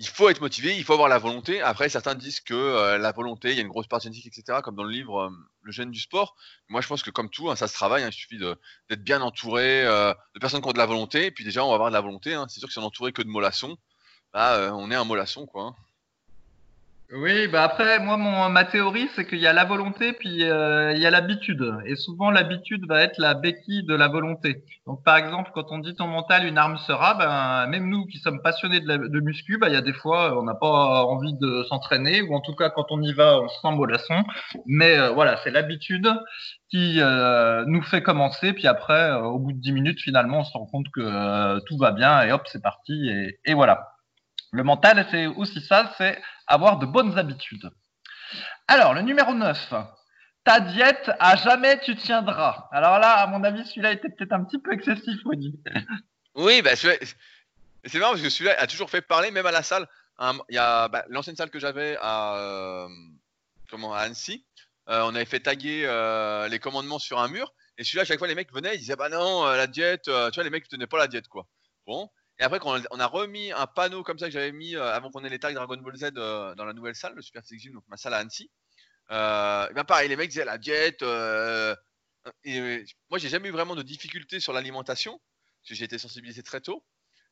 il faut être motivé, il faut avoir la volonté. Après, certains disent que euh, la volonté, il y a une grosse part génétique, etc., comme dans le livre euh, Le gène du sport. Moi, je pense que comme tout, hein, ça se travaille. Hein. il suffit d'être bien entouré euh, de personnes qui ont de la volonté. Et puis déjà, on va avoir de la volonté. Hein. C'est sûr que si on est entouré que de mollassons, bah, on est un mollasson, quoi. Oui, bah après, moi, mon, ma théorie, c'est qu'il y a la volonté, puis euh, il y a l'habitude. Et souvent, l'habitude va être la béquille de la volonté. Donc, par exemple, quand on dit ton mental, une arme sera, ben, même nous qui sommes passionnés de, de muscu, ben, il y a des fois, on n'a pas envie de s'entraîner, ou en tout cas, quand on y va, on se sent mollasson. Mais euh, voilà, c'est l'habitude qui euh, nous fait commencer, puis après, au bout de 10 minutes, finalement, on se rend compte que tout va bien, et hop, c'est parti, et, et voilà. Le mental, c'est aussi ça, c'est avoir de bonnes habitudes. Alors, le numéro 9. Ta diète, à jamais tu tiendras. Alors là, à mon avis, celui-là était peut-être un petit peu excessif, Rudy. Oui, bah, c'est marrant parce que celui-là a toujours fait parler, même à la salle. Il y a bah, l'ancienne salle que j'avais à, euh, à Annecy. Euh, on avait fait taguer euh, les commandements sur un mur. Et celui-là, à chaque fois, les mecs venaient, ils disaient Bah non, la diète, tu vois, les mecs ne tenaient pas la diète, quoi. Bon. Et après, quand on a remis un panneau comme ça que j'avais mis euh, avant qu'on ait les tags Dragon Ball Z euh, dans la nouvelle salle, le Super Six Gym, donc ma salle à Annecy, euh, et bien pareil, les mecs disaient la diète. et, moi, j'ai jamais eu vraiment de difficultés sur l'alimentation, parce que j'ai été sensibilisé très tôt.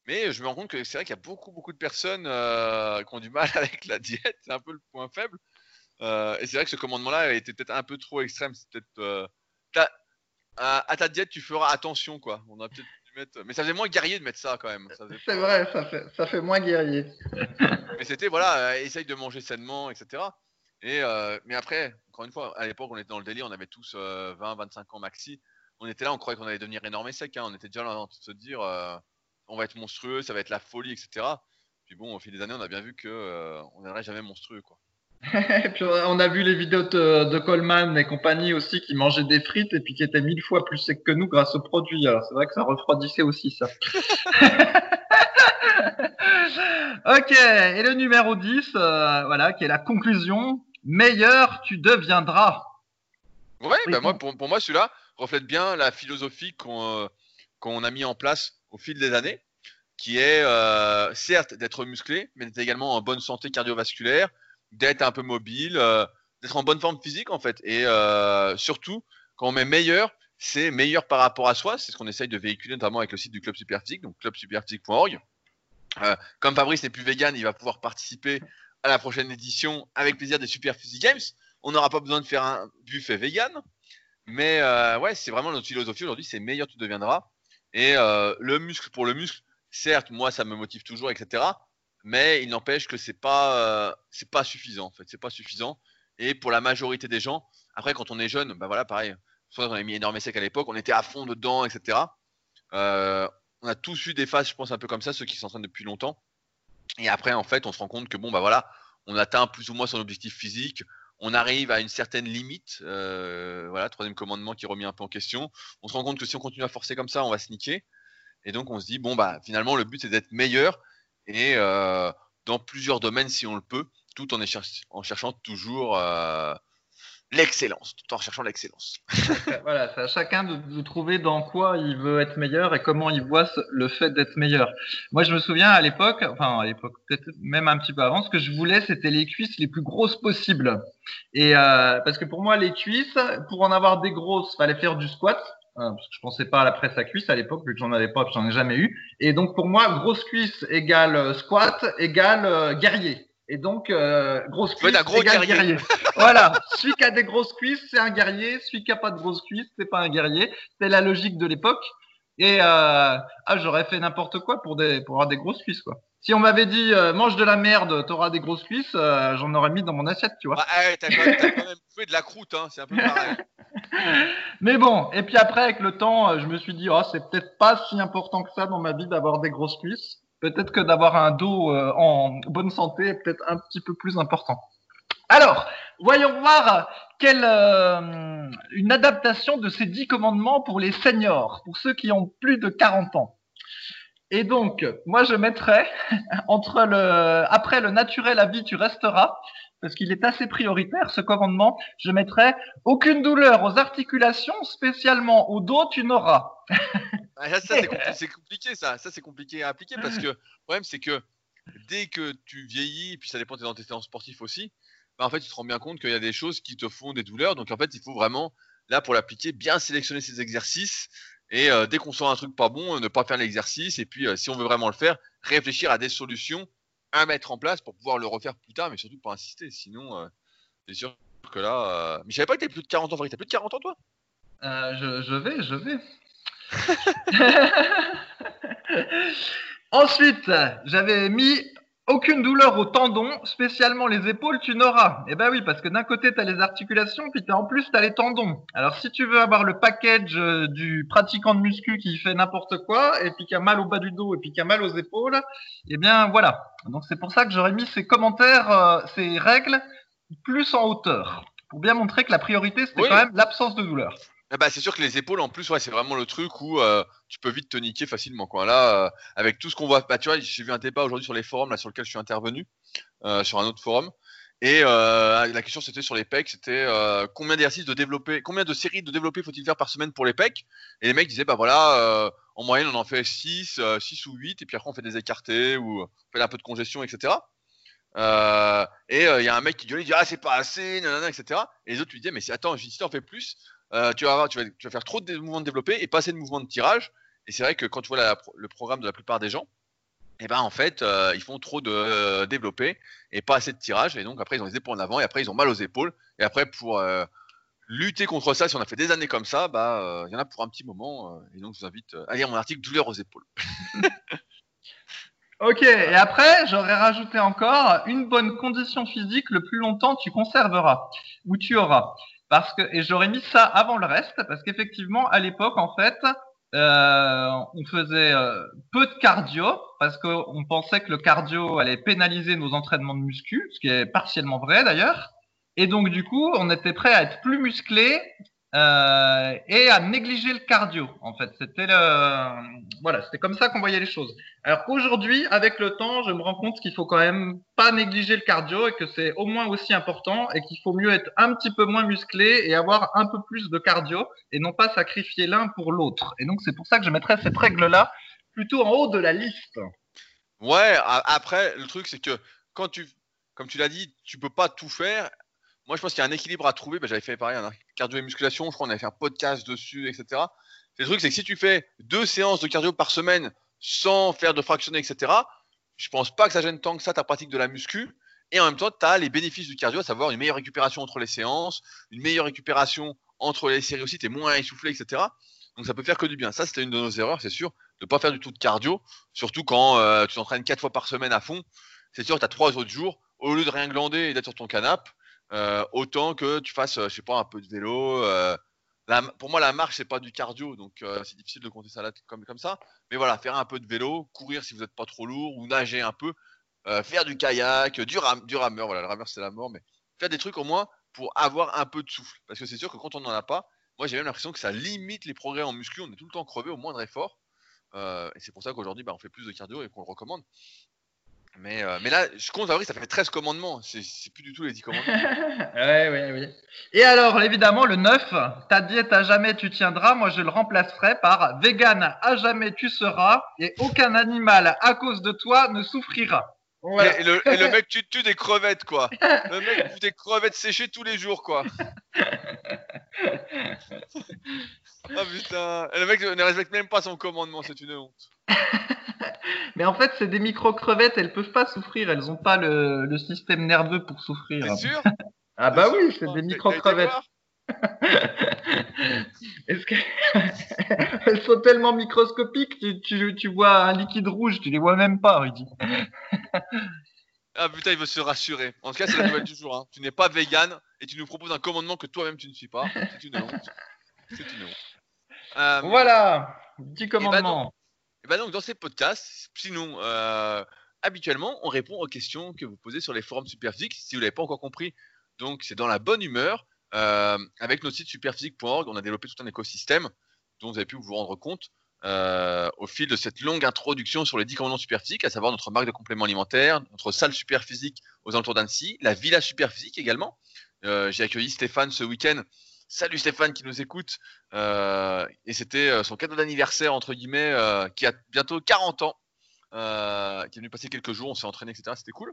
Mais je me rends compte que c'est vrai qu'il y a beaucoup, beaucoup de personnes qui ont du mal avec la diète. C'est un peu le point faible. et c'est vrai que ce commandement-là était peut-être un peu trop extrême. C'est peut-être. à, ta diète, tu feras attention, quoi. On peut-être mais ça faisait moins guerrier de mettre ça quand même. C'est vrai, ça fait, ça fait moins guerrier. mais c'était voilà, euh, essaye de manger sainement, etc. Et euh, mais après, encore une fois, à l'époque, on était dans le délire, on avait tous 20, euh, 25 ans maxi. On était là, on croyait qu'on allait devenir énorme et sec. Hein. On était déjà là en train de se dire, on va être monstrueux, ça va être la folie, etc. Puis bon, au fil des années, on a bien vu que on n'aimerait jamais monstrueux, quoi. et puis on a vu les vidéos de, Coleman et compagnie aussi qui mangeaient des frites et puis qui étaient mille fois plus secs que nous grâce aux produits. Alors c'est vrai que ça refroidissait aussi ça. ok, et le numéro 10, euh, voilà, qui est la conclusion. Meilleur tu deviendras. Ouais, bah moi, pour, moi, celui-là reflète bien la philosophie qu'on euh, a mis en place au fil des années, qui est euh, certes d'être musclé, mais d'être également en bonne santé cardiovasculaire, d'être un peu mobile, euh, d'être en bonne forme physique en fait. Et euh, surtout, quand on met meilleur, c'est meilleur par rapport à soi. C'est ce qu'on essaye de véhiculer notamment avec le site du Club Superphysique, donc clubsuperphysique.org. Euh, comme Fabrice n'est plus vegan, il va pouvoir participer à la prochaine édition avec plaisir des Superphysique Games. On n'aura pas besoin de faire un buffet vegan. Mais ouais, c'est vraiment notre philosophie aujourd'hui, c'est meilleur tu deviendras. Et le muscle pour le muscle, certes, moi ça me motive toujours, etc mais il n'empêche que c'est pas euh, c'est pas suffisant en fait, c'est pas suffisant. Et pour la majorité des gens, après quand on est jeune, bah voilà pareil, soit on a mis énorme sec à l'époque, on était à fond dedans, etc. Euh, on a tous eu des phases, je pense un peu comme ça, ceux qui s'entraînent depuis longtemps. Et après en fait, on se rend compte que bon bah voilà, on atteint plus ou moins son objectif physique, on arrive à une certaine limite, euh, voilà, troisième commandement qui remet un peu en question. On se rend compte que si on continue à forcer comme ça, on va se niquer. Et donc on se dit bon bah finalement le but c'est d'être meilleur et euh, dans plusieurs domaines si on le peut, tout en, cherchant toujours euh, l'excellence, tout en recherchant l'excellence. voilà, c'est à chacun de, trouver dans quoi il veut être meilleur et comment il voit le fait d'être meilleur. Moi, je me souviens à l'époque, enfin à l'époque, peut-être même un petit peu avant, ce que je voulais, c'était les cuisses les plus grosses possibles. Et euh, parce que pour moi, les cuisses, pour en avoir des grosses, fallait faire du squat. Hein, parce que je pensais pas à la presse à cuisse à l'époque, vu que j'en avais pas, j'en ai jamais eu. Et donc pour moi, grosse cuisse égale euh, squat égale euh, guerrier. Et donc euh, grosse cuisse égale guerrier. voilà, celui qui a des grosses cuisses, c'est un guerrier. Celui qui a pas de grosses cuisses, c'est pas un guerrier. C'est la logique de l'époque. Et ah, j'aurais fait n'importe quoi pour des pour avoir des grosses cuisses quoi. Si on m'avait dit mange de la merde, t'auras des grosses cuisses, j'en aurais mis dans mon assiette, tu vois. Ah, t'as quand, quand, même de la croûte, hein, c'est un peu pareil. Mais bon, et puis après, avec le temps, euh, je me suis dit, oh, c'est peut-être pas si important que ça dans ma vie d'avoir des grosses cuisses. Peut-être que d'avoir un dos euh, en bonne santé est peut-être un petit peu plus important. Alors, voyons voir quelle euh, une adaptation de ces dix commandements pour les seniors, pour ceux qui ont plus de 40 ans. Et donc, moi, je mettrais entre le après le naturel à vie, tu resteras parce qu'il est assez prioritaire, ce commandement, je mettrais aucune douleur aux articulations, spécialement au dos, tu n'auras. Ah, ça, c'est compliqué, ça. Ça, c'est compliqué à appliquer parce que le problème, c'est que dès que tu vieillis, et puis ça dépend de tes antécédents sportifs aussi, bah, en fait, tu te rends bien compte qu'il y a des choses qui te font des douleurs. Donc, en fait, il faut vraiment, là, pour l'appliquer, bien sélectionner ces exercices. Et euh, dès qu'on sent un truc pas bon, ne pas faire l'exercice. Et puis, euh, si on veut vraiment le faire, réfléchir à des solutions à mettre en place pour pouvoir le refaire plus tard, mais surtout pas insister. Sinon, euh, c'est sûr que là. Mais je savais pas que t'avais plus de 40 ans, Farid. T'as plus de 40 ans, toi? Je, je vais, je vais. Ensuite, j'avais mis aucune douleur au tendon, spécialement les épaules, tu n'auras. Eh ben oui, parce que d'un côté, tu as les articulations, puis en plus, tu as les tendons. Alors, si tu veux avoir le package euh, du pratiquant de muscu qui fait n'importe quoi, et puis qui a mal au bas du dos, et puis qui a mal aux épaules, eh bien voilà. Donc, c'est pour ça que j'aurais mis ces commentaires, euh, ces règles, plus en hauteur, pour bien montrer que la priorité, c'était quand même l'absence de douleur. Ah bah, c'est sûr que les épaules, en plus, ouais, c'est vraiment le truc où euh, tu peux vite te niquer facilement. Quoi. Là, euh, avec tout ce qu'on voit, bah, tu vois, j'ai vu un débat aujourd'hui sur les forums là, sur lequel je suis intervenu, euh, sur un autre forum. Et la question c'était sur les pecs, c'était combien d'exercices de développer, combien de séries de développer faut-il faire par semaine pour les pecs? Et les mecs disaient, bah voilà, en moyenne on en fait 6, 6 ou 8, et puis après on fait des écartés ou on fait un peu de congestion, etc. et il y a un mec qui dit, ah c'est pas assez, nanana, etc. Et les autres lui disaient, mais attends, si t'en fais plus, euh, tu, vas tu, faire trop de mouvements de développé et pas assez de mouvements de tirage. Et c'est vrai que quand tu vois le programme de la plupart des gens, eh ben en fait, euh, ils font trop de euh, développé et pas assez de tirage. Et donc après, ils ont les épaules en avant et après, ils ont mal aux épaules. Et après, pour lutter contre ça, si on a fait des années comme ça, bah il y en a pour un petit moment. et donc, je vous invite à lire mon article Douleur aux épaules. ok, et après, j'aurais rajouté encore une bonne condition physique le plus longtemps tu conserveras ou tu auras. Parce que, et j'aurais mis ça avant le reste, parce qu'effectivement, à l'époque, en fait, euh, on faisait euh, peu de cardio, parce qu'on pensait que le cardio allait pénaliser nos entraînements de muscu, ce qui est partiellement vrai d'ailleurs. Et donc, du coup, on était prêt à être plus musclé euh, et à négliger le cardio. En fait, c'était le, voilà, c'était comme ça qu'on voyait les choses. Alors qu'aujourd'hui, avec le temps, je me rends compte qu'il faut quand même pas négliger le cardio et que c'est au moins aussi important et qu'il faut mieux être un petit peu moins musclé et avoir un peu plus de cardio et non pas sacrifier l'un pour l'autre. Et donc c'est pour ça que je mettrais cette règle-là plutôt en haut de la liste. Ouais. Après, le truc c'est que quand tu, comme tu l'as dit, tu peux pas tout faire moi, je pense qu'il y a un équilibre à trouver. Bah, j'avais fait pareil, un cardio et musculation. Je crois qu'on avait fait un podcast dessus, etc. Le truc, c'est que si tu fais deux séances de cardio par semaine sans faire de fractionner, etc., je pense pas que ça gêne tant que ça ta pratique de la muscu. Et en même temps, tu as les bénéfices du cardio, à savoir une meilleure récupération entre les séances, une meilleure récupération entre les séries aussi, tu es moins essoufflé, etc. Donc ça peut faire que du bien. Ça, c'était une de nos erreurs, c'est sûr, de ne pas faire du tout de cardio, surtout quand euh, tu t'entraînes quatre fois par semaine à fond. C'est sûr, tu as trois autres jours, au lieu de rien glander et d'être sur ton canapé, euh, autant que tu fasses, euh, je sais pas, un peu de vélo. Euh, pour moi, la marche, c'est pas du cardio, donc c'est difficile de compter ça comme ça. Mais voilà, faire un peu de vélo, courir si vous n'êtes pas trop lourd, ou nager un peu, faire du kayak, du, ram, du rameur, voilà, le rameur c'est la mort, mais faire des trucs au moins pour avoir un peu de souffle. Parce que c'est sûr que quand on n'en a pas, moi j'ai même l'impression que ça limite les progrès en muscu, on est tout le temps crevé au moindre effort. et c'est pour ça qu'aujourd'hui, bah, on fait plus de cardio et qu'on le recommande. Mais, euh, mais là, je compte, vrai, ça fait 13 commandements. C'est plus du tout les 10 commandements. ouais, ouais, oui. Et alors, évidemment, le 9, ta diète à jamais tu tiendras. Moi, je le remplacerai par vegan à jamais tu seras. Et aucun animal à cause de toi ne souffrira. Et, le, et, le, mec, tu tues des crevettes, quoi. Le mec tue des crevettes séchées tous les jours, quoi. oh putain. Et le mec ne respecte même pas son commandement, c'est une honte. Mais en fait, c'est des micro-crevettes, elles peuvent pas souffrir, elles ont pas le, système nerveux pour souffrir. C'est sûr? Ah bah oui, c'est des micro-crevettes. Est-ce qu'elles sont tellement microscopiques, tu, tu, vois un liquide rouge, tu les vois même pas, Rudy. ah putain, il veut se rassurer. En tout cas, c'est la nouvelle du jour. Hein. Tu n'es pas vegan et tu nous proposes un commandement que toi-même tu ne suis pas. C'est une honte. C'est une honte. Euh, voilà, petit bah commandement. Et bah donc dans ces podcasts, sinon euh, habituellement on répond aux questions que vous posez sur les forums Superphysique. Si vous l'avez pas encore compris, donc c'est dans la bonne humeur. Euh, avec notre site superphysique.org, on a développé tout un écosystème dont vous avez pu vous rendre compte euh, au fil de cette longue introduction sur les 10 commandements superphysiques, à savoir notre marque de compléments alimentaires, notre salle superphysique aux alentours d'Annecy, la villa superphysique également. J'ai accueilli Stéphane ce week-end Salut Stéphane qui nous écoute. Euh, et c'était euh, son cadeau d'anniversaire, entre guillemets, euh, qui a bientôt 40 ans. euh, qui est venu passer quelques jours, on s'est entraîné, etc. C'était cool.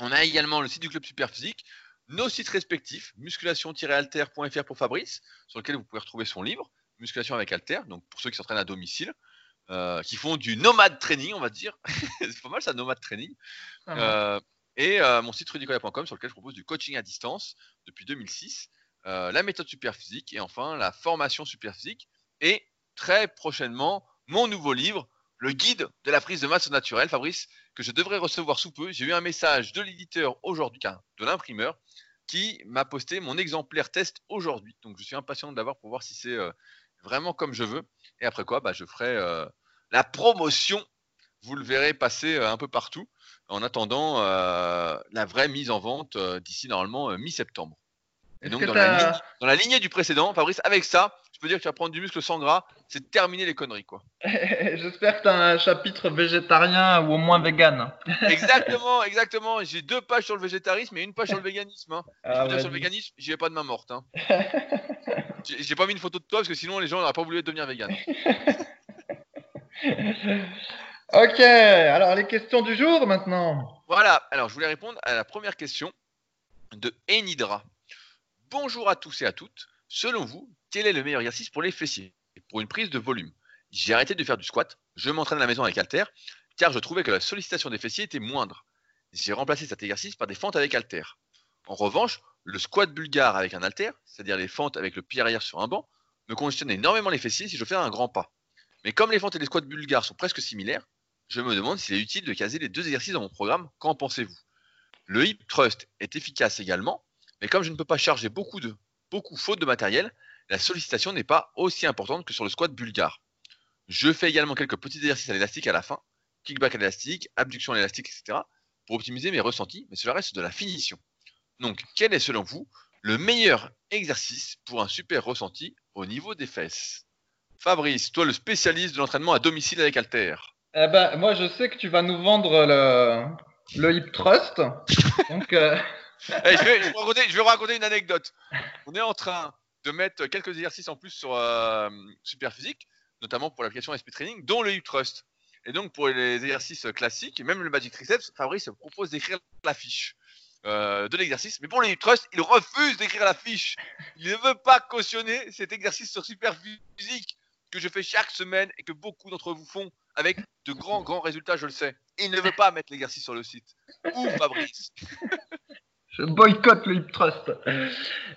On a également le site du club Superphysique, nos sites respectifs, musculation-alter.fr pour Fabrice, sur lequel vous pouvez retrouver son livre, Musculation avec Alter, donc pour ceux qui s'entraînent à domicile, euh, qui font du nomade training, on va dire. c'est pas mal ça, nomade training. Euh, et euh, mon site rudicoya.com sur lequel je propose du coaching à distance depuis 2006, la méthode Superphysique et enfin la formation Superphysique. Et très prochainement, mon nouveau livre, le guide de la prise de masse naturelle, Fabrice, que je devrais recevoir sous peu. J'ai eu un message de l'éditeur aujourd'hui, de l'imprimeur, qui m'a posté mon exemplaire test aujourd'hui. Donc je suis impatient de l'avoir pour voir si c'est euh, vraiment comme je veux. Et après quoi, bah, je ferai euh, la promotion. Vous le verrez passer euh, un peu partout en attendant la vraie mise en vente d'ici normalement mi-septembre. Et donc dans la, dans la, lignée du précédent, Fabrice, avec ça, peux dire que tu vas prendre du muscle sans gras, c'est terminer les conneries, quoi. J'espère que tu as un chapitre végétarien ou au moins vegan. exactement, exactement. J'ai deux pages sur le végétarisme et une page sur le véganisme. Hein. Ah, sur le véganisme, j'y vais pas de main morte. Hein. J'ai pas mis une photo de toi parce que sinon les gens n'auraient pas voulu devenir vegan. ok, alors les questions du jour maintenant. Voilà, alors je voulais répondre à la première question de Enidra. Bonjour à tous et à toutes. Selon vous, quel est le meilleur exercice pour les fessiers? Pour une prise de volume. J'ai arrêté de faire du squat, je m'entraîne à la maison avec halter, car je trouvais que la sollicitation des fessiers était moindre. J'ai remplacé cet exercice par des fentes avec halter. En revanche, le squat bulgare avec un halter, c'est-à-dire les fentes avec le pied arrière sur un banc, me congestionne énormément les fessiers si je fais un grand pas. Mais comme les fentes et les squats bulgares sont presque similaires, je me demande s'il est utile de caser les deux exercices dans mon programme. Qu'en pensez-vous? Le hip thrust est efficace également, mais comme je ne peux pas charger beaucoup de beaucoup faute de matériel, la sollicitation n'est pas aussi importante que sur le squat bulgare. Je fais également quelques petits exercices à l'élastique à la fin, kickback à l'élastique, abduction à l'élastique, etc. pour optimiser mes ressentis, mais cela reste de la finition. Donc, quel est selon vous le meilleur exercice pour un super ressenti au niveau des fesses? Fabrice, toi le spécialiste de l'entraînement à domicile avec Alter. Eh ben, moi je sais que tu vas nous vendre le, le hip thrust. Donc, euh, eh, je, vais, je, vais raconter, une anecdote. On est en train de mettre quelques exercices en plus sur euh, Superphysique, notamment pour l'application SP Training, dont le hip thrust. Et donc pour les exercices classiques, même le Magic Triceps, Fabrice propose d'écrire la fiche euh, de l'exercice. Mais pour le hip thrust, il refuse d'écrire la fiche. Il ne veut pas cautionner cet exercice sur Superphysique que je fais chaque semaine et que beaucoup d'entre vous font avec de grands, grands résultats, je le sais. Il ne veut pas mettre l'exercice sur le site. Ou Fabrice je boycotte le hip trust.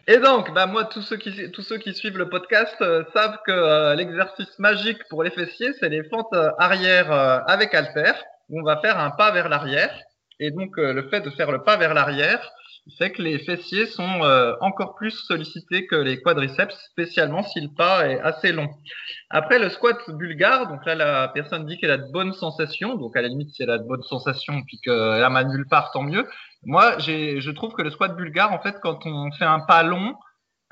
Et donc, bah moi, tous ceux qui, tous ceux qui suivent le podcast euh, savent que euh, l'exercice magique pour les fessiers, c'est les fentes euh, arrière avec halter, où on va faire un pas vers l'arrière. Et donc, le fait de faire le pas vers l'arrière fait que les fessiers sont encore plus sollicités que les quadriceps, spécialement si le pas est assez long. Après, le squat bulgare, donc là, la personne dit qu'elle a de bonnes sensations. Donc, à la limite, si elle a de bonnes sensations, puis qu'elle a nulle part, tant mieux. Moi, je trouve que le squat bulgare, en fait, quand on fait un pas long,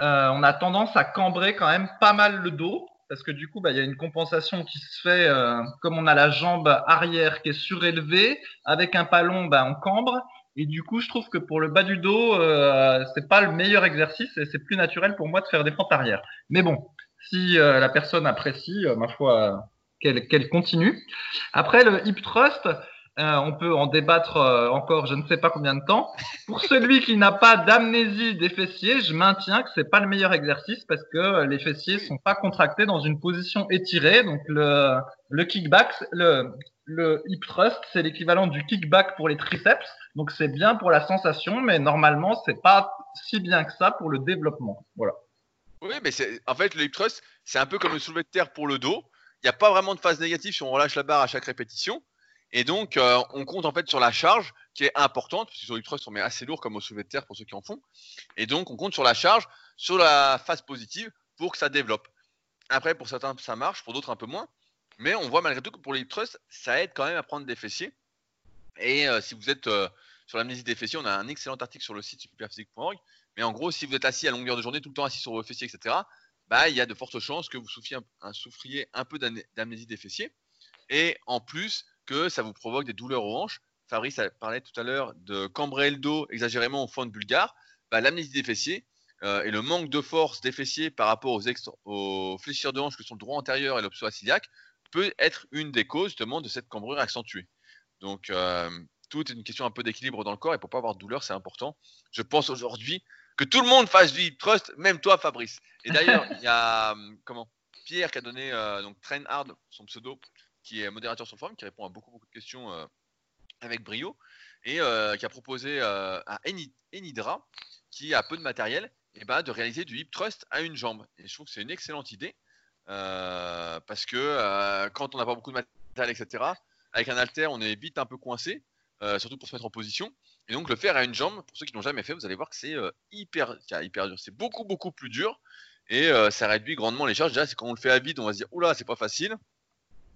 euh, on a tendance à cambrer quand même pas mal le dos, parce que du coup, bah, il y a une compensation qui se fait, euh, comme on a la jambe arrière qui est surélevée, avec un pas long, bah, on cambre. Et du coup, je trouve que pour le bas du dos, euh, c'est pas le meilleur exercice et c'est plus naturel pour moi de faire des fentes arrière. Mais bon, si euh, la personne apprécie, ma foi, qu'elle continue. Après, le hip thrust, euh, on peut en débattre euh, encore je ne sais pas combien de temps. Pour celui qui n'a pas d'amnésie des fessiers, je maintiens que c'est pas le meilleur exercice parce que les fessiers sont pas contractés dans une position étirée. Donc le, kickback, le, hip thrust, c'est l'équivalent du kickback pour les triceps. Donc c'est bien pour la sensation, mais normalement c'est pas si bien que ça pour le développement. Voilà. Oui, mais en fait le hip thrust, c'est un peu comme le soulevé de terre pour le dos. Il n'y a pas vraiment de phase négative si on relâche la barre à chaque répétition. Et donc, euh, on compte en fait sur la charge qui est importante, parce que sur le thrust, on met assez lourd comme au soulevé de terre pour ceux qui en font. Et donc, on compte sur la charge, sur la phase positive pour que ça développe. Après, pour certains, ça marche, pour d'autres, un peu moins. Mais on voit malgré tout que pour les thrust, ça aide quand même à prendre des fessiers. Et euh, si vous êtes euh, sur l'amnésie des fessiers, on a un excellent article sur le site superphysique.org. Mais en gros, si vous êtes assis à longueur de journée, tout le temps assis sur vos fessiers, etc., bah, il y a de fortes chances que vous souffriez un peu d'amnésie des fessiers. Et en plus, que ça vous provoque des douleurs aux hanches. Fabrice a parlé tout à l'heure de cambrer le dos exagérément au de bulgare. Bah, L'amnésie des fessiers euh, et le manque de force des fessiers par rapport aux, fléchisseurs de hanches que sont le droit antérieur et l'opso peut être une des causes justement de cette cambrure accentuée. Donc, euh, tout est une question un peu d'équilibre dans le corps et pour pas avoir de douleur, c'est important. Je pense aujourd'hui que tout le monde fasse du trust, même toi, Fabrice. Et d'ailleurs, il y a hum, comment Pierre qui a donné euh, donc Train Hard, son pseudo, qui est modérateur sur le forum, qui répond à beaucoup, de questions euh, avec brio et euh, qui a proposé euh, à Eni- Enidra, qui a peu de matériel, et ben, de réaliser du hip thrust à une jambe. Et je trouve que c'est une excellente idée euh, parce que euh, quand on n'a pas beaucoup de matériel, etc., avec un halter, on est vite un peu coincé, euh, surtout pour se mettre en position. Et donc le faire à une jambe, pour ceux qui l'ont jamais fait, vous allez voir que c'est euh, hyper, hyper dur. C'est beaucoup beaucoup plus dur et euh, ça réduit grandement les charges. Déjà, quand on le fait à vide, on va se dire oula, c'est pas facile.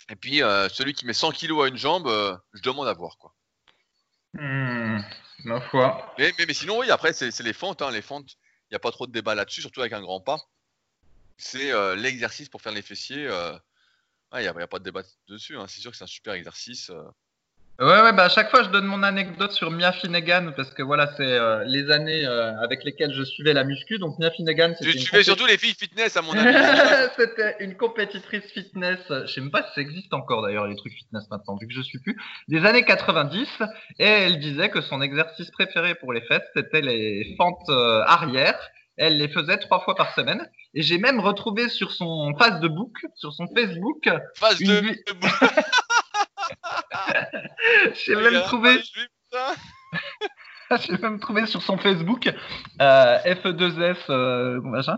Et puis euh, celui qui met 100 kg à une jambe, euh, je demande à voir quoi. Hmm, ma foi. Mais, mais, mais sinon, oui, après, c'est les fentes. hein. Les fentes, il n'y a pas trop de débat là-dessus, surtout avec un grand pas. C'est euh, l'exercice pour faire les fessiers. Il n'y a pas de débat dessus. hein. C'est sûr que c'est un super exercice. Ouais, ouais, bah à chaque fois je donne mon anecdote sur Mia Finnegan parce que voilà, c'est euh, les années euh, avec lesquelles je suivais la muscu. Donc Mia Finnegan, c'était Tu, compé- surtout les filles fitness, à mon avis. C'était une compétitrice fitness, je sais même pas si ça existe encore d'ailleurs les trucs fitness maintenant, vu que je suis plus, des années 90, et elle disait que son exercice préféré pour les fesses, c'était les fentes euh, arrière. Elle les faisait trois fois par semaine, et j'ai même retrouvé sur son Facebook, sur son Facebook, Une 2. vi- j'ai même trouvé, j'ai même trouvé sur son Facebook euh, F2S euh, machin.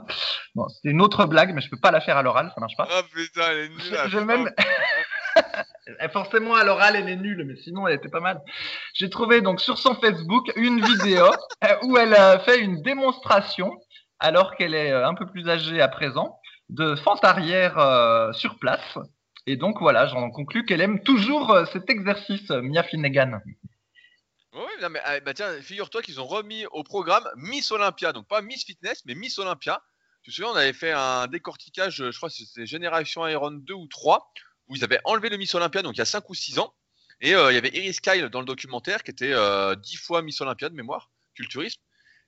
Bon, c'était une autre blague, mais je peux pas la faire à l'oral, ça marche pas. Ah putain, elle est nulle. Même... Forcément, à l'oral, elle est nulle, mais sinon, elle était pas mal. J'ai trouvé donc sur son Facebook une vidéo euh, où elle a fait une démonstration, alors qu'elle est euh, un peu plus âgée à présent, de fente arrière euh, sur place. Et donc voilà, j'en conclus qu'elle aime toujours euh, cet exercice, euh, Mia Finnegan. Oui, mais ah, bah, tiens, figure-toi qu'ils ont remis au programme Miss Olympia. Donc pas Miss Fitness, mais Miss Olympia. Tu te souviens, on avait fait un décortiquage, je crois que c'était Génération Iron 2 ou 3, où ils avaient enlevé le Miss Olympia, donc il y a 5 ou 6 ans. Et euh, il y avait Iris Kyle dans le documentaire, qui était euh, 10 fois Miss Olympia de mémoire, culturisme,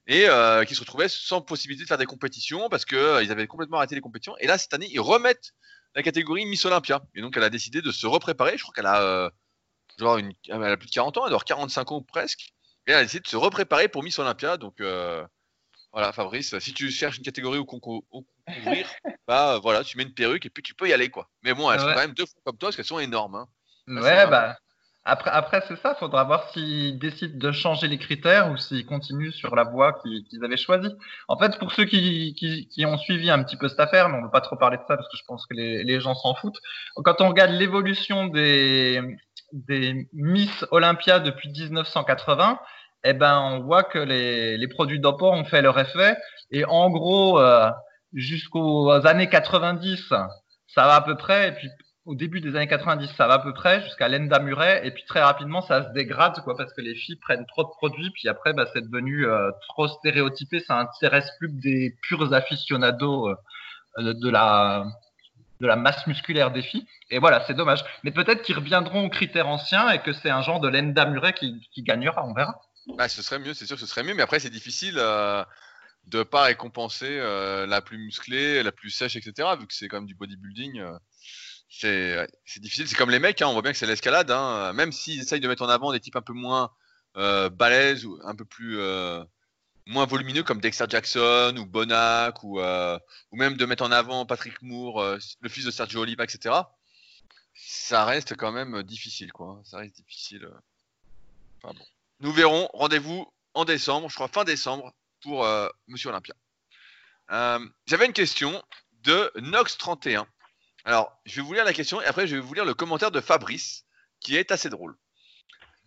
et qui se retrouvait sans possibilité de faire des compétitions parce qu'ils avaient complètement arrêté les compétitions. Et là, cette année, ils remettent la catégorie Miss Olympia. Et donc, elle a décidé de se repréparer. Je crois qu'elle a, euh, genre une, elle a plus de 40 ans, elle doit avoir 45 ans presque. Et elle a décidé de se repréparer pour Miss Olympia. Donc, euh, voilà, Fabrice, si tu cherches une catégorie où concou- où concourir, bah voilà, tu mets une perruque et puis tu peux y aller, quoi. Mais bon, elles sont Ouais. quand même deux fois comme toi parce qu'elles sont énormes. Hein. Ah, Ouais, bah. Après, c'est ça, faudra voir s'ils décident de changer les critères ou s'ils continuent sur la voie qu'ils avaient choisie. En fait, pour ceux qui, ont suivi un petit peu cette affaire, mais on ne veut pas trop parler de ça parce que je pense que les, gens s'en foutent. Quand on regarde l'évolution des, Miss Olympia depuis 1980, eh ben, on voit que les, les produits dopants ont fait leur effet. Et en gros, euh, jusqu'aux années 90, ça va à peu près. Et puis, au début des années 90, ça va à peu près jusqu'à Lenda Murray, et puis très rapidement, ça se dégrade, quoi, parce que les filles prennent trop de produits, puis après, bah, c'est devenu euh, trop stéréotypé, ça intéresse plus que des purs aficionados euh, de la de la masse musculaire des filles. Et voilà, c'est dommage. Mais peut-être qu'ils reviendront aux critères anciens et que c'est un genre de Lenda Murray qui, gagnera, on verra. Bah, ce serait mieux, c'est sûr ce serait mieux, mais après c'est difficile euh, de pas récompenser euh, la plus musclée, la plus sèche, etc. Vu que c'est quand même du bodybuilding, c'est difficile. C'est comme les mecs, hein, on voit bien que c'est l'escalade. Hein, même s'ils essayent de mettre en avant des types un peu moins euh, balèzes ou un peu plus euh, moins volumineux comme Dexter Jackson ou Bonac ou, euh, même de mettre en avant Patrick Moore, euh, le fils de Sergio Oliva, etc. Ça reste quand même difficile, quoi. Ça reste difficile. Enfin bon. Nous verrons. Rendez-vous en décembre, je crois fin décembre, pour Monsieur Olympia. J'avais une question de Nox31. Alors, je vais vous lire la question et après je vais vous lire le commentaire de Fabrice, qui est assez drôle.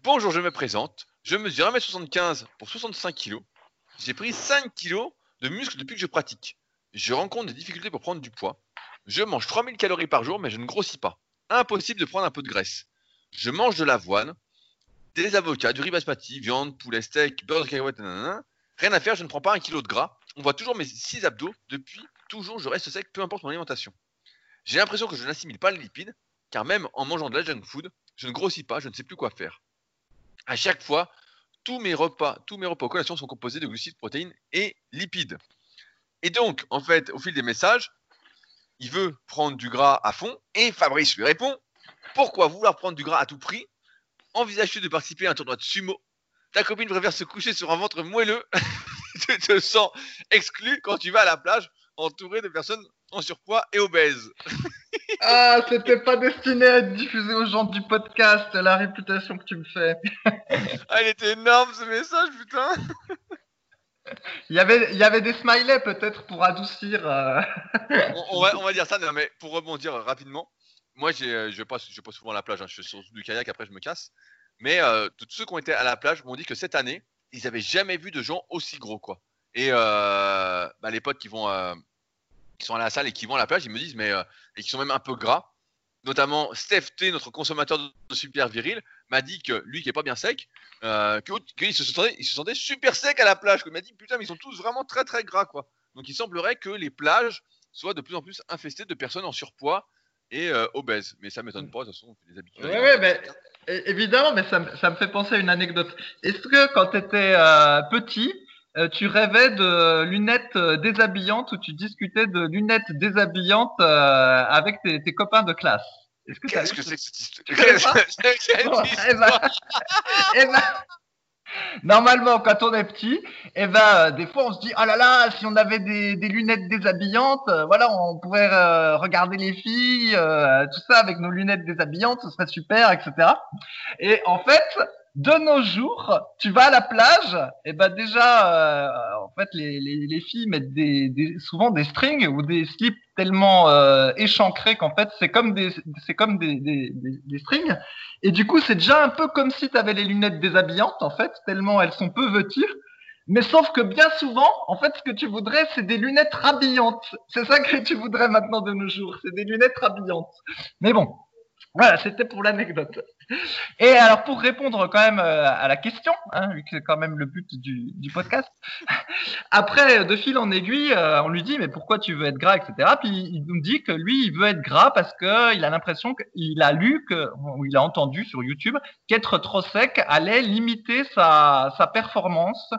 Bonjour, je me présente. Je mesure 1m75 pour 65 kg. J'ai pris 5 kg de muscle depuis que je pratique. Je rencontre des difficultés pour prendre du poids. Je mange 3000 calories par jour, mais je ne grossis pas. Impossible de prendre un peu de graisse. Je mange de l'avoine, des avocats, du riz basmati, viande, poulet, steak, beurre de cacahuète, nanana. Rien à faire, je ne prends pas un kilo de gras. On voit toujours mes 6 abdos. Depuis toujours, je reste sec, peu importe mon alimentation. J'ai l'impression que je n'assimile pas les lipides, car même en mangeant de la junk food, je ne grossis pas, je ne sais plus quoi faire. À chaque fois, tous mes repas, tous mes repas collations sont composés de glucides, protéines et lipides. Et donc, en fait, au fil des messages, il veut prendre du gras à fond et Fabrice lui répond Pourquoi vouloir prendre du gras à tout prix? Envisage-tu de participer à un tournoi de sumo? Ta copine préfère se coucher sur un ventre moelleux. tu te sens exclu quand tu vas à la plage entouré de personnes en surpoids et obèses. ah, c'était pas destiné à être diffusé aux gens du podcast, la réputation que tu me fais. ah, il était énorme ce message, putain. Il y, avait, il y avait des smileys peut-être pour adoucir. Euh. on, va, on, va, dire ça, non, mais pour rebondir rapidement, moi euh, je passe, je passe souvent à la plage, hein. je fais sur du kayak, après je me casse. Mais euh, tous ceux qui ont été à la plage m'ont dit que cette année, ils n'avaient jamais vu de gens aussi gros. quoi. Et bah, les potes qui vont qui sont à la salle et qui vont à la plage, ils me disent, mais et qui sont même un peu gras. Notamment Steph T, notre consommateur de super viril, m'a dit que lui qui est pas bien sec, euh, qu'il se, sentait, il se sentait super sec à la plage. Il m'a dit putain, mais ils sont tous vraiment très très gras quoi. Donc il semblerait que les plages soient de plus en plus infestées de personnes en surpoids et euh, obèses. Mais ça m'étonne pas, de toute façon, on fait des habitudes. Oui, oui, mais évidemment, mais ça, me fait penser à une anecdote. Est-ce que quand tu étais euh, petit, tu rêvais de lunettes déshabillantes ou tu discutais de lunettes déshabillantes avec tes copains de classe? Qu'est-ce que c'est que cette histoire? Eh ben, Normalement, quand on est petit, eh ben, euh, des fois, on se dit, oh là là, si on avait des, des lunettes déshabillantes, euh, voilà, on pourrait euh, regarder les filles, tout ça avec nos lunettes déshabillantes, ce serait super, etc. Et en fait, de nos jours, tu vas à la plage, et ben déjà, euh, en fait, les, les, les, filles mettent des, des, souvent des strings ou des slips tellement euh, échancrés qu'en fait, c'est comme des, c'est comme des, des, des, strings. Et du coup, c'est déjà un peu comme si tu avais les lunettes déshabillantes, en fait, tellement elles sont peu vêtues. Mais sauf que bien souvent, en fait, ce que tu voudrais, c'est des lunettes rhabillantes. C'est ça que tu voudrais maintenant de nos jours, c'est des lunettes rhabillantes. Mais bon, voilà, c'était pour l'anecdote. Et alors pour répondre quand même euh, à la question, hein, vu que c'est quand même le but du, podcast, après de fil en aiguille, euh, on lui dit mais pourquoi tu veux être gras, etc. Puis il nous dit que lui il veut être gras parce que il a l'impression qu'il a lu ou il a entendu sur YouTube qu'être trop sec allait limiter sa, performance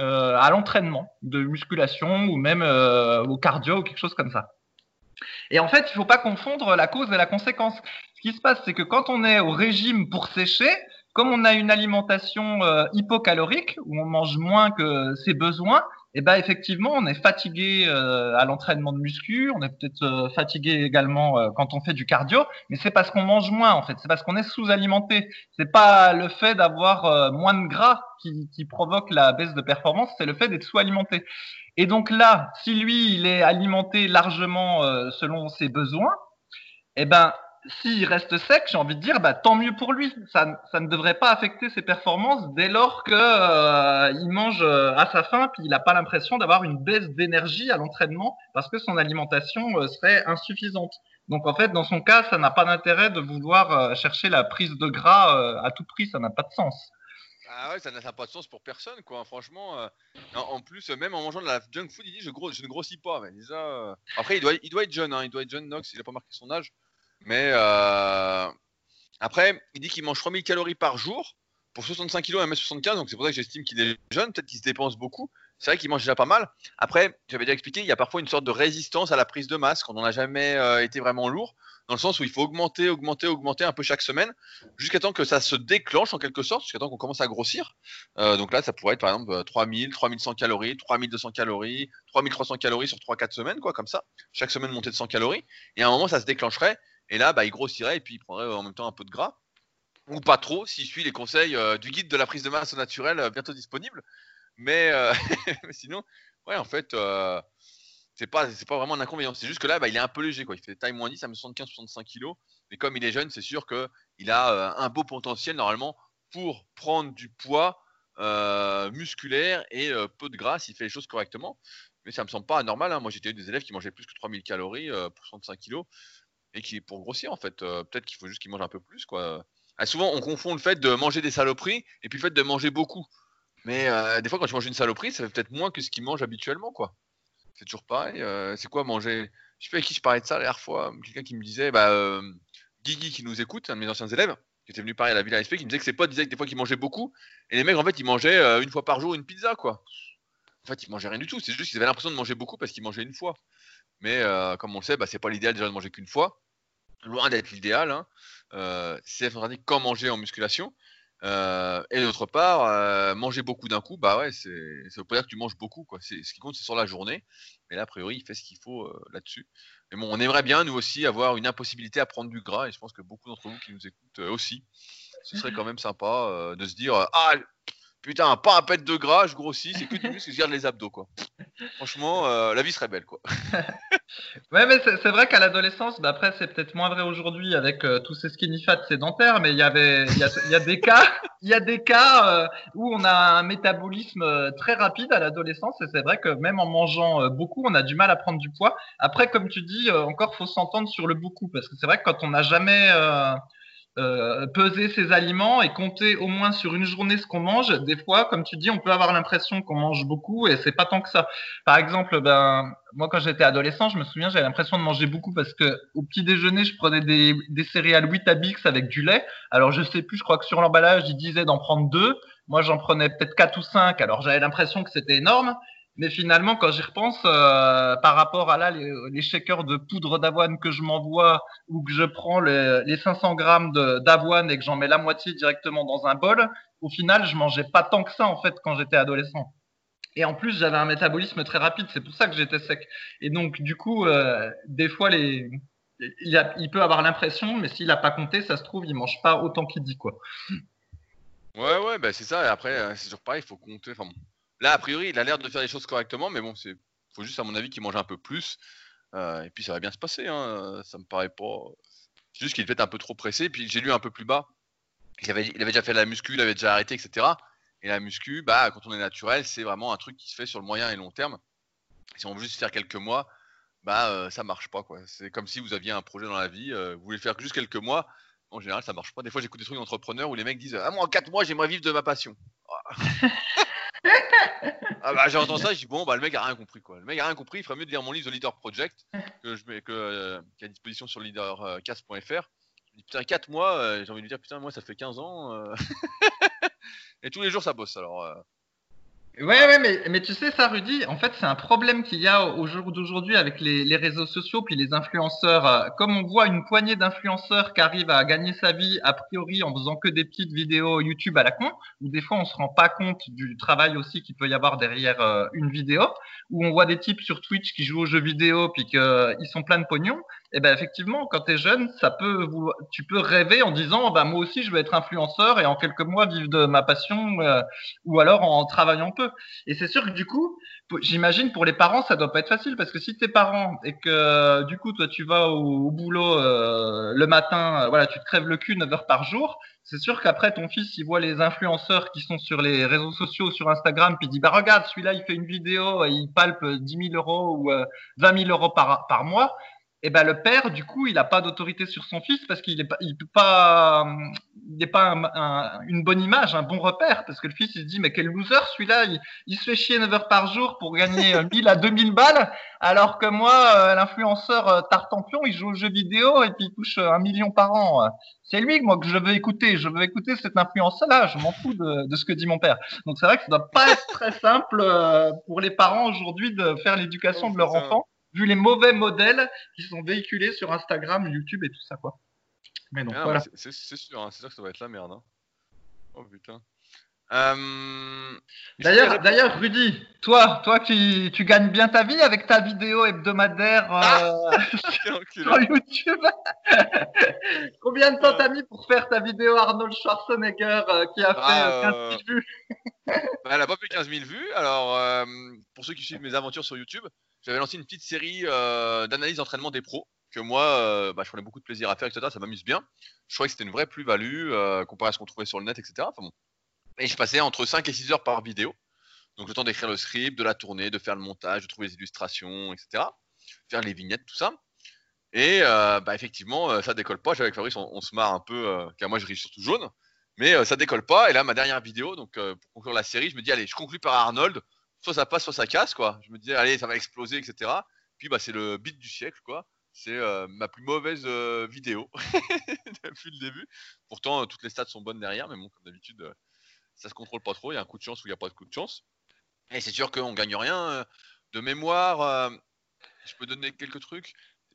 euh, à l'entraînement de musculation ou même au cardio ou quelque chose comme ça. Et en fait, il ne faut pas confondre la cause et la conséquence. Ce qui se passe, c'est que quand on est au régime pour sécher, comme on a une alimentation euh, hypocalorique, où on mange moins que ses besoins, et eh ben effectivement, on est fatigué euh, à l'entraînement de muscu, on est peut-être euh, fatigué également quand on fait du cardio, mais c'est parce qu'on mange moins en fait, c'est parce qu'on est sous-alimenté. C'est pas le fait d'avoir moins de gras qui, qui provoque la baisse de performance, c'est le fait d'être sous-alimenté. Et donc là, si lui, il est alimenté largement euh, selon ses besoins, eh ben, s'il reste sec, j'ai envie de dire, bah, tant mieux pour lui. Ça, ça ne devrait pas affecter ses performances dès lors que euh, il mange euh, à sa faim, puis il n'a pas l'impression d'avoir une baisse d'énergie à l'entraînement parce que son alimentation serait insuffisante. Donc en fait, dans son cas, ça n'a pas d'intérêt de vouloir chercher la prise de gras à tout prix, ça n'a pas de sens. Ah ouais, ça n'a pas de sens pour personne, quoi. Franchement, euh, en, plus, même en mangeant de la junk food, il dit je, ne grossis pas. Mais déjà, euh, Après, il doit, il doit être jeune, hein, il doit être jeune, Nox, il n'a pas marqué son âge. Mais euh, après, il dit qu'il mange 3000 calories par jour pour 65 kg et 1m75, donc c'est pour ça que j'estime qu'il est jeune, peut-être qu'il se dépense beaucoup. C'est vrai qu'il mange déjà pas mal. Après, j'avais déjà expliqué, il y a parfois une sorte de résistance à la prise de masse quand on n'a jamais été vraiment lourd dans le sens où il faut augmenter, augmenter, augmenter un peu chaque semaine, jusqu'à temps que ça se déclenche en quelque sorte, jusqu'à temps qu'on commence à grossir. Euh, donc là, ça pourrait être par exemple 3000, 3100 calories, 3200 calories, 3300 calories sur 3-4 semaines, quoi, comme ça. Chaque semaine montée de 100 calories. Et à un moment, ça se déclencherait, et là, bah, il grossirait, et puis il prendrait en même temps un peu de gras. Ou pas trop, s'il suit les conseils euh, du guide de la prise de masse naturelle, euh, bientôt disponible. Mais, mais sinon, ouais, en fait c'est pas pas vraiment un inconvénient. C'est juste que là, bah, il est un peu léger, quoi. Il fait taille moins 10, à 75-65 kg. Mais comme il est jeune, c'est sûr que il a euh, un beau potentiel normalement pour prendre du poids euh, musculaire et euh, peu de gras s'il fait les choses correctement. Mais ça me semble pas anormal. Hein. Moi, j'étais eu des élèves qui mangeaient plus que 3000 calories pour 65 kg et qui pour grossir en fait. Peut-être qu'il faut juste qu'ils mangent un peu plus, quoi. Ah, souvent, on confond le fait de manger des saloperies et puis le fait de manger beaucoup. Mais des fois, quand tu manges une saloperie, ça fait peut-être moins que ce qu'ils mangent habituellement, quoi c'est toujours pareil. Euh, c'est quoi manger? Je sais pas avec qui je parlais de ça la dernière fois. Quelqu'un qui me disait, bah, euh, Guigui qui nous écoute, un de mes anciens élèves, qui était venu parler à la Villa SP, qui me disait que ses potes disaient que des fois qu'ils mangeaient beaucoup. Et les mecs, en fait, ils mangeaient euh, une fois par jour une pizza, quoi. En fait, ils mangeaient rien du tout. C'est juste qu'ils avaient l'impression de manger beaucoup parce qu'ils mangeaient une fois. Mais euh, comme on le sait, bah, c'est pas l'idéal déjà de manger qu'une fois. Loin d'être l'idéal. Hein. Euh, c'est quand manger en musculation. Euh, et d'autre part, euh, manger beaucoup d'un coup, bah ouais, ça veut pas dire que tu manges beaucoup, quoi. Ce qui compte, c'est sur la journée. Mais là, a priori, il fait ce qu'il faut là-dessus. Mais bon, on aimerait bien, nous aussi, avoir une impossibilité à prendre du gras, et je pense que beaucoup d'entre vous qui nous écoutent aussi, ce serait quand même sympa de se dire, ah, putain, pas un pet de gras, je grossis, c'est que du muscle, je garde les abdos, quoi. Franchement, euh, la vie serait belle, quoi. ouais, mais c'est vrai qu'à l'adolescence, bah après, c'est peut-être moins vrai aujourd'hui avec euh, tous ces skinny fat sédentaires, mais il y avait, il y a, des cas, il y a des cas euh, où on a un métabolisme très rapide à l'adolescence, et c'est vrai que même en mangeant beaucoup, on a du mal à prendre du poids. Après, comme tu dis, encore faut s'entendre sur le beaucoup, parce que c'est vrai que quand on n'a jamais euh, peser ses aliments et compter au moins sur une journée ce qu'on mange. Des fois, comme tu dis, on peut avoir l'impression qu'on mange beaucoup et c'est pas tant que ça. Par exemple, ben moi quand j'étais adolescent, je me souviens, j'avais l'impression de manger beaucoup parce que au petit déjeuner, je prenais des, des céréales Weetabix avec du lait. Alors je sais plus, je crois que sur l'emballage, il disait d'en prendre deux. Moi, j'en prenais peut-être quatre ou cinq. Alors j'avais l'impression que c'était énorme. Mais finalement, quand j'y repense, euh, par rapport à là, les, shakers de poudre d'avoine que je m'envoie ou que je prends les, 500 grammes d'avoine et que j'en mets la moitié directement dans un bol, au final, je mangeais pas tant que ça en fait quand j'étais adolescent. Et en plus, j'avais un métabolisme très rapide, c'est pour ça que j'étais sec. Et donc, du coup, euh, des fois, les, il, peut avoir l'impression, mais s'il n'a pas compté, ça se trouve, il mange pas autant qu'il dit, quoi. Ouais, ouais, bah c'est ça. Et après, euh, c'est toujours pareil, il faut compter. Là, a priori, il a l'air de faire les choses correctement, mais bon, c'est faut juste, à mon avis, qu'il mange un peu plus. Euh, et puis ça va bien se passer. Hein. Ça me paraît pas. C'est juste qu'il est peut-être un peu trop pressé. Puis j'ai lu un peu plus bas. Il avait, déjà fait la muscu, il avait déjà arrêté, etc. Et la muscu, bah, quand on est naturel, c'est vraiment un truc qui se fait sur le moyen et long terme. Si on veut juste faire quelques mois, bah, euh, ça marche pas. C'est comme si vous aviez un projet dans la vie, euh, vous voulez faire juste quelques mois. En général, ça marche pas. Des fois, j'écoute des trucs d'entrepreneurs où les mecs disent Ah, moi, en 4 mois, j'aimerais vivre de ma passion. ah bah j'entends ça, je dis bon bah le mec a rien compris quoi. Le mec a rien compris, il ferait mieux de lire mon livre The Leader Project que je mets que euh, qui est à disposition sur leadercast.fr. Je dis putain 4 mois, euh, j'ai envie de lui dire putain moi ça fait 15 ans euh. et tous les jours ça bosse alors. Ouais, ouais, mais, mais tu sais ça, Rudy, en fait, c'est un problème qu'il y a au jour d'aujourd'hui avec les, réseaux sociaux puis les influenceurs. Euh, comme on voit une poignée d'influenceurs qui arrivent à gagner sa vie a priori en faisant que des petites vidéos YouTube à la con, où des fois on se rend pas compte du travail aussi qu'il peut y avoir derrière euh, une vidéo, où on voit des types sur Twitch qui jouent aux jeux vidéo puis qu'ils euh, sont pleins de pognon, eh ben effectivement, quand tu es jeune, ça peut vous, tu peux rêver en disant bah moi aussi je veux être influenceur et en quelques mois vivre de ma passion euh, ou alors en travaillant peu. Et c'est sûr que du coup, j'imagine pour les parents ça doit pas être facile parce que si tes parents et que du coup toi tu vas au, boulot euh, le matin, euh, voilà, tu te crèves le cul 9 heures par jour, c'est sûr qu'après ton fils il voit les influenceurs qui sont sur les réseaux sociaux, sur Instagram, puis il dit bah regarde celui-là il fait une vidéo, il palpe 10 000 euros ou 20 000 euros par par mois et eh ben le père, du coup, il n'a pas d'autorité sur son fils parce qu'il n'est pas, il peut pas, il n'est pas une bonne image, un bon repère, parce que le fils il se dit mais quel loser celui-là, il, se fait chier 9 heures par jour pour gagner 1000 à 2000 balles, alors que moi, euh, l'influenceur euh, Tartampion, il joue aux jeux vidéo et puis il touche un million par an. C'est lui moi que je veux écouter, je veux écouter cet influenceur-là, je m'en fous de, de, ce que dit mon père. Donc c'est vrai que ça doit pas être très simple euh, pour les parents aujourd'hui de faire l'éducation de leur enfant vu les mauvais modèles qui sont véhiculés sur Instagram, YouTube et tout ça, quoi. Mais non, ah, voilà. C'est sûr, hein, c'est sûr que ça va être la merde. Hein. Oh putain. Euh... D'ailleurs, d'ailleurs, Rudy, toi, toi qui tu gagnes bien ta vie avec ta vidéo hebdomadaire euh, ah sur YouTube. Combien de temps t'as mis pour faire ta vidéo Arnold Schwarzenegger euh, qui a fait 15 000 vues? bah, Elle a pas fait 15 000 vues. Alors, euh, pour ceux qui suivent mes aventures sur YouTube, j'avais lancé une petite série euh, d'analyse d'entraînement des pros que moi, euh, bah, je prenais beaucoup de plaisir à faire, etc. Ça m'amuse bien. Je trouvais que c'était une vraie plus-value euh, comparé à ce qu'on trouvait sur le net, etc. Et je passais entre 5 et 6 heures par vidéo. Donc le temps d'écrire le script, de la tourner, de faire le montage, de trouver les illustrations, etc. Faire les vignettes, tout ça. Et bah, effectivement, ça décolle pas. Avec Fabrice, on, se marre un peu, car moi je ris surtout jaune. Mais ça décolle pas. Et là, ma dernière vidéo, donc pour conclure la série, je me dis, allez, je conclue par Arnold soit ça passe, soit ça casse, quoi. Je me disais, allez, ça va exploser, etc. Puis, bah, c'est le beat du siècle, quoi. C'est euh, ma plus mauvaise euh, vidéo depuis le début. Pourtant, euh, toutes les stats sont bonnes derrière, mais bon, comme d'habitude, ça se contrôle pas trop. Il y a un coup de chance ou il n'y a pas de coup de chance. Et c'est sûr qu'on gagne rien. De mémoire, je peux donner quelques trucs.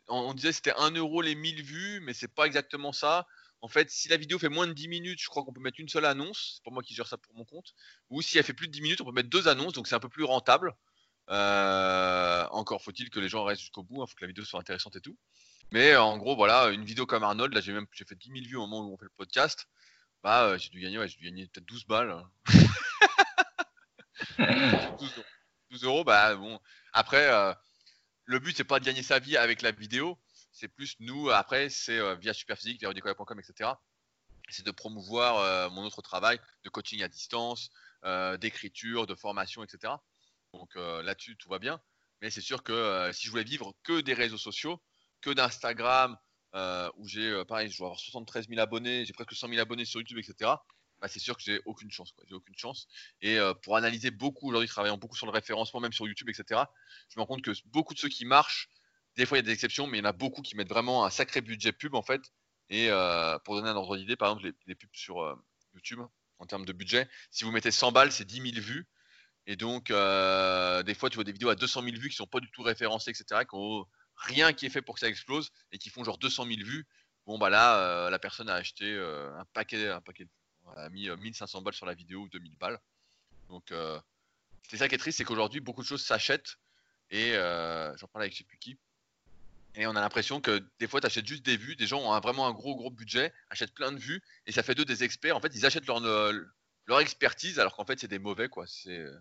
On, on disait c'était 1 euro les 1000 vues, mais c'est pas exactement ça. En fait, si la vidéo fait moins de 10 minutes, je crois qu'on peut mettre une seule annonce. C'est pas moi qui gère ça pour mon compte. Ou si elle fait plus de 10 minutes, on peut mettre deux annonces, donc c'est un peu plus rentable. Euh, encore faut-il que les gens restent jusqu'au bout, il faut que la vidéo soit intéressante et tout. Mais en gros, voilà, une vidéo comme Arnold, là j'ai même j'ai fait 10 000 vues au moment où on fait le podcast. Bah, euh, j'ai dû gagner, ouais, j'ai dû gagner peut-être 12 balles. 12, 12 euros, bah bon. Après, euh, le but c'est pas de gagner sa vie avec la vidéo, c'est plus nous, après, c'est euh, via Superphysique, via rudicoya.com, etc. C'est de promouvoir euh, mon autre travail de coaching à distance, euh, d'écriture, de formation, etc. Donc là-dessus, tout va bien. Mais c'est sûr que si je voulais vivre que des réseaux sociaux, que d'Instagram, où j'ai, pareil, je dois avoir 73 000 abonnés, j'ai presque 100 000 abonnés sur YouTube, etc. Bah, c'est sûr que j'ai aucune chance. J'ai aucune chance. Et pour analyser beaucoup, aujourd'hui, travaillant beaucoup sur le référencement, même sur YouTube, etc., je me rends compte que beaucoup de ceux qui marchent, des fois il y a des exceptions, mais il y en a beaucoup qui mettent vraiment un sacré budget pub, en fait. Et euh, pour donner un ordre d'idée, par exemple, les, pubs sur euh, YouTube, en termes de budget, si vous mettez 100 balles, c'est 10 000 vues. Et donc, euh, des fois, tu vois des vidéos à 200 000 vues qui sont pas du tout référencées, etc., qui ont rien qui est fait pour que ça explose et qui font genre 200 000 vues. Bon, bah là, la personne a acheté un paquet, un paquet, a mis euh, 1500 balles sur la vidéo ou 2000 balles. Donc, c'est ça qui est triste, c'est qu'aujourd'hui, beaucoup de choses s'achètent. Et j'en parlais avec je sais plus qui. Et on a l'impression que des fois, tu achètes juste des vues. Des gens ont vraiment un gros, gros budget, achètent plein de vues, et ça fait d'eux des experts. En fait, ils achètent leur, leur expertise, alors qu'en fait, c'est des mauvais, quoi. C'est. euh,